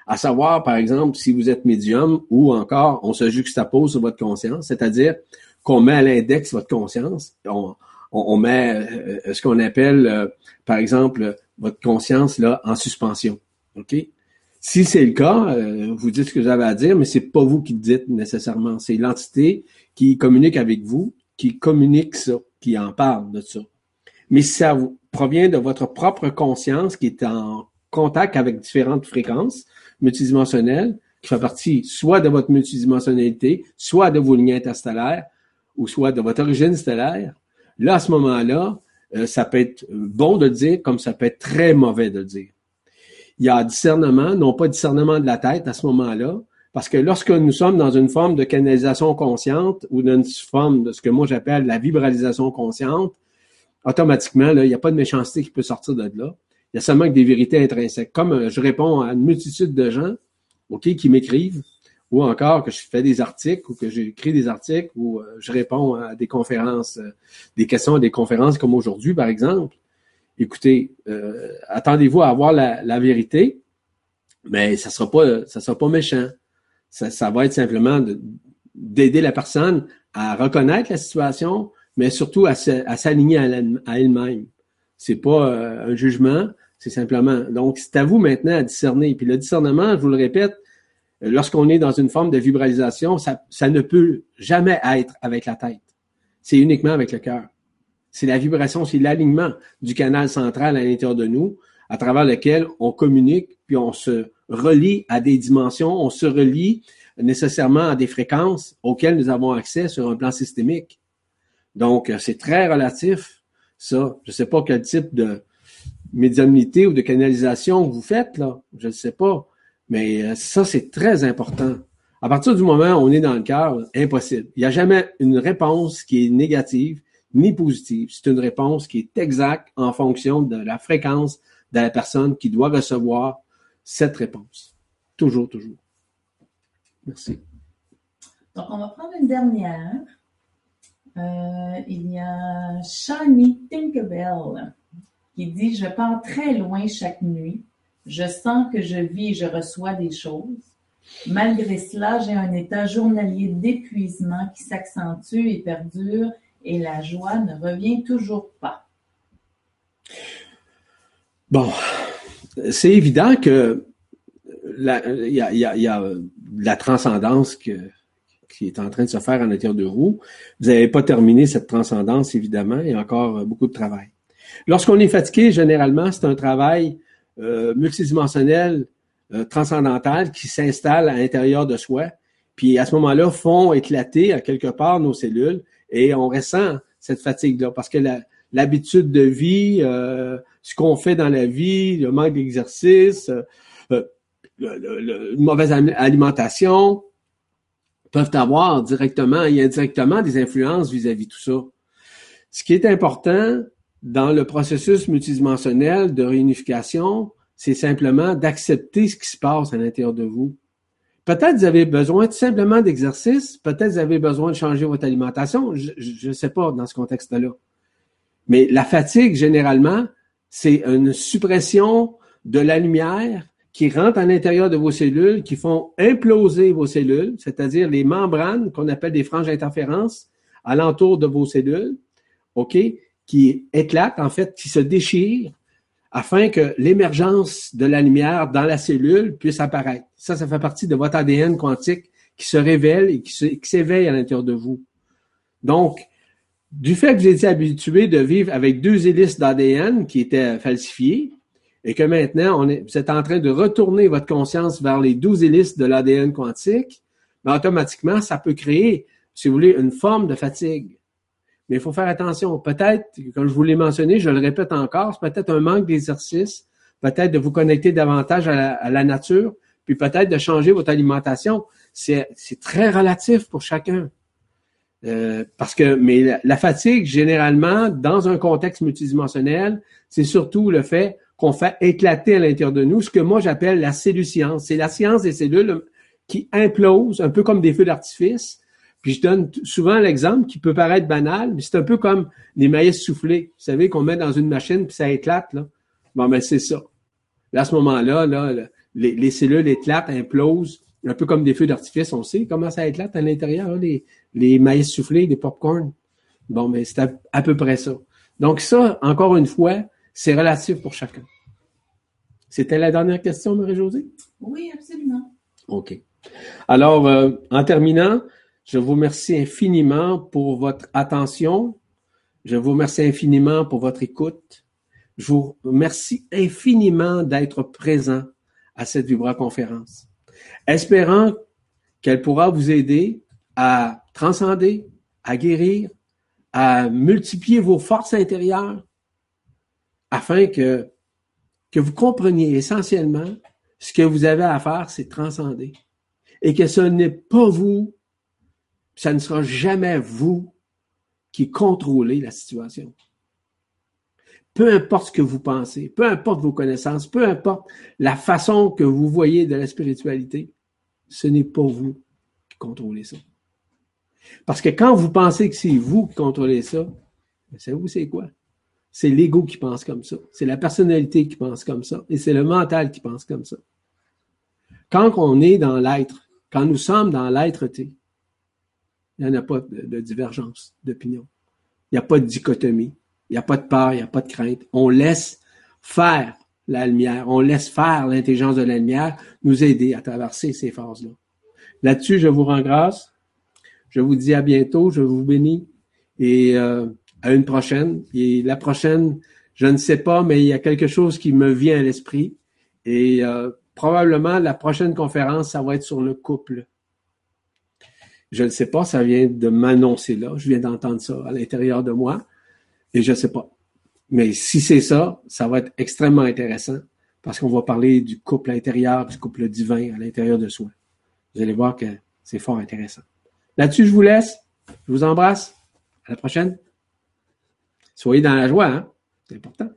A: À savoir, par exemple, si vous êtes médium ou encore on se juxtapose sur votre conscience, c'est-à-dire qu'on met à l'index votre conscience, on, on, met euh, ce qu'on appelle, euh, par exemple, votre conscience là en suspension. Si c'est le cas, euh, vous dites ce que vous avez à dire, mais c'est pas vous qui le dites nécessairement. C'est l'entité qui communique avec vous, qui communique ça, qui en parle de ça. Mais si ça provient de votre propre conscience qui est en contact avec différentes fréquences multidimensionnelles, qui fait partie soit de votre multidimensionnalité, soit de vos lignes interstellaires, ou soit de votre origine stellaire, là, à ce moment-là, euh, ça peut être bon de le dire comme ça peut être très mauvais de le dire. Il y a discernement, non pas discernement de la tête à ce moment-là, parce que lorsque nous sommes dans une forme de canalisation consciente ou dans une forme de ce que moi j'appelle la vibralisation consciente, automatiquement, il n'y a pas de méchanceté qui peut sortir de là. Il y a seulement des vérités intrinsèques. Comme euh, je réponds à une multitude de gens, OK, qui m'écrivent, ou encore que je fais des articles ou que j'écris des articles ou euh, je réponds à des conférences, euh, des questions à des conférences comme aujourd'hui, par exemple. Écoutez, euh, attendez-vous à avoir la, vérité, mais ça sera pas, ça sera pas méchant. Ça, ça va être simplement d'aider la personne à reconnaître la situation, mais surtout à, s'aligner à elle-même. C'est pas un jugement, c'est simplement. Donc, c'est à vous maintenant à discerner. Puis le discernement, je vous le répète, lorsqu'on est dans une forme de vibralisation, ça, ça ne peut jamais être avec la tête. C'est uniquement avec le cœur. C'est la vibration, c'est l'alignement du canal central à l'intérieur de nous, à travers lequel on communique, puis on se relie à des dimensions, on se relie nécessairement à des fréquences auxquelles nous avons accès sur un plan systémique. Donc, c'est très relatif, ça. Je ne sais pas quel type de médiumnité ou de canalisation vous faites, là. Je ne sais pas. Mais euh, ça, c'est très important. À partir du moment où on est dans le cœur, impossible. Il n'y a jamais une réponse qui est négative ni positive. C'est une réponse qui est exacte en fonction de la fréquence de la personne qui doit recevoir cette réponse. Toujours, toujours. Merci.
B: Donc, on va prendre une dernière. Euh, il y a Shani Tinkerbell qui dit Je pars très loin chaque nuit je sens que je vis, je reçois des choses. Malgré cela, j'ai un état journalier d'épuisement qui s'accentue et perdure et la joie ne revient toujours pas.
A: Bon, c'est évident que il y a, la transcendance qui est en train de se faire en l'intérieur de vous. Vous n'avez pas terminé cette transcendance, évidemment, a encore beaucoup de travail. Lorsqu'on est fatigué, généralement, c'est un travail euh, multidimensionnel, euh, transcendantal qui s'installe à l'intérieur de soi, puis à ce moment-là font éclater à quelque part nos cellules et on ressent cette fatigue-là parce que l'habitude de vie, euh, ce qu'on fait dans la vie, le manque d'exercice, euh, une mauvaise alimentation, peuvent avoir directement et indirectement des influences vis-à-vis -vis tout ça. Ce qui est important, dans le processus multidimensionnel de réunification, c'est simplement d'accepter ce qui se passe à l'intérieur de vous. Peut-être vous avez besoin tout simplement d'exercice, peut-être vous avez besoin de changer votre alimentation, je ne sais pas dans ce contexte-là. Mais la fatigue, généralement, c'est une suppression de la lumière qui rentre à l'intérieur de vos cellules, qui font imploser vos cellules, c'est-à-dire les membranes qu'on appelle des franges d'interférence alentour de vos cellules, OK? qui éclate, en fait, qui se déchire afin que l'émergence de la lumière dans la cellule puisse apparaître. Ça, ça fait partie de votre ADN quantique qui se révèle et qui s'éveille à l'intérieur de vous. Donc, du fait que vous étiez habitué de vivre avec deux hélices d'ADN qui étaient falsifiées, et que maintenant, vous êtes en train de retourner votre conscience vers les douze hélices de l'ADN quantique, mais ben, automatiquement, ça peut créer, si vous voulez, une forme de fatigue. Mais il faut faire attention. Peut-être, comme je vous l'ai mentionné, je le répète encore, c'est peut-être un manque d'exercice, peut-être de vous connecter davantage à la, nature, puis peut-être de changer votre alimentation. C'est très relatif pour chacun. Euh, parce que, mais la, fatigue, généralement, dans un contexte multidimensionnel, c'est surtout le fait qu'on fait éclater à l'intérieur de nous ce que moi j'appelle la cellule-science. C'est la science des cellules qui implosent, un peu comme des feux d'artifice, puis je donne souvent l'exemple qui peut paraître banal, mais c'est un peu comme les maïs soufflés. Vous savez qu'on met dans une machine puis ça éclate, là. Bon, mais ben, c'est ça. Là, à ce moment-là, là, les, cellules éclatent, implosent, un peu comme des feux d'artifice. On sait comment ça éclate à l'intérieur, les, les maïs soufflés, les popcorn. Bon, mais c'est à, peu près ça. Donc ça, encore une fois, c'est relatif pour chacun. C'était la dernière question, Marie-Josée?
B: Oui, absolument.
A: OK. Alors, euh, en terminant, je vous remercie infiniment pour votre attention. Je vous remercie infiniment pour votre écoute. Je vous remercie infiniment d'être présent à cette Vibra conférence. Espérant qu'elle pourra vous aider à transcender, à guérir, à multiplier vos forces intérieures afin que, que vous compreniez essentiellement ce que vous avez à faire, c'est transcender. Et que ce n'est pas vous, ça ne sera jamais vous qui contrôlez la situation. Peu importe ce que vous pensez, peu importe vos connaissances, peu importe la façon que vous voyez de la spiritualité, ce n'est pas vous qui contrôlez ça. Parce que quand vous pensez que c'est vous qui contrôlez ça, ben, savez-vous c'est quoi? C'est l'ego qui pense comme ça. C'est la personnalité qui pense comme ça. Et c'est le mental qui pense comme ça. Quand on est dans l'être, quand nous sommes dans l'être-té, il n'y en a pas de, divergence d'opinion. Il n'y a pas de dichotomie. Il n'y a pas de peur, il n'y a pas de crainte. On laisse faire la lumière, on laisse faire l'intelligence de la lumière nous aider à traverser ces phases-là. Là-dessus, je vous rends grâce. Je vous dis à bientôt, je vous bénis et euh, à une prochaine. Et la prochaine, je ne sais pas, mais il y a quelque chose qui me vient à l'esprit. Et euh, probablement la prochaine conférence, ça va être sur le couple. Je ne sais pas, ça vient de m'annoncer là. Je viens d'entendre ça à l'intérieur de moi. Et je ne sais pas. Mais si c'est ça, ça va être extrêmement intéressant parce qu'on va parler du couple intérieur, du couple divin à l'intérieur de soi. Vous allez voir que c'est fort intéressant. Là-dessus, je vous laisse. Je vous embrasse. À la prochaine. Soyez dans la joie, hein? C'est important.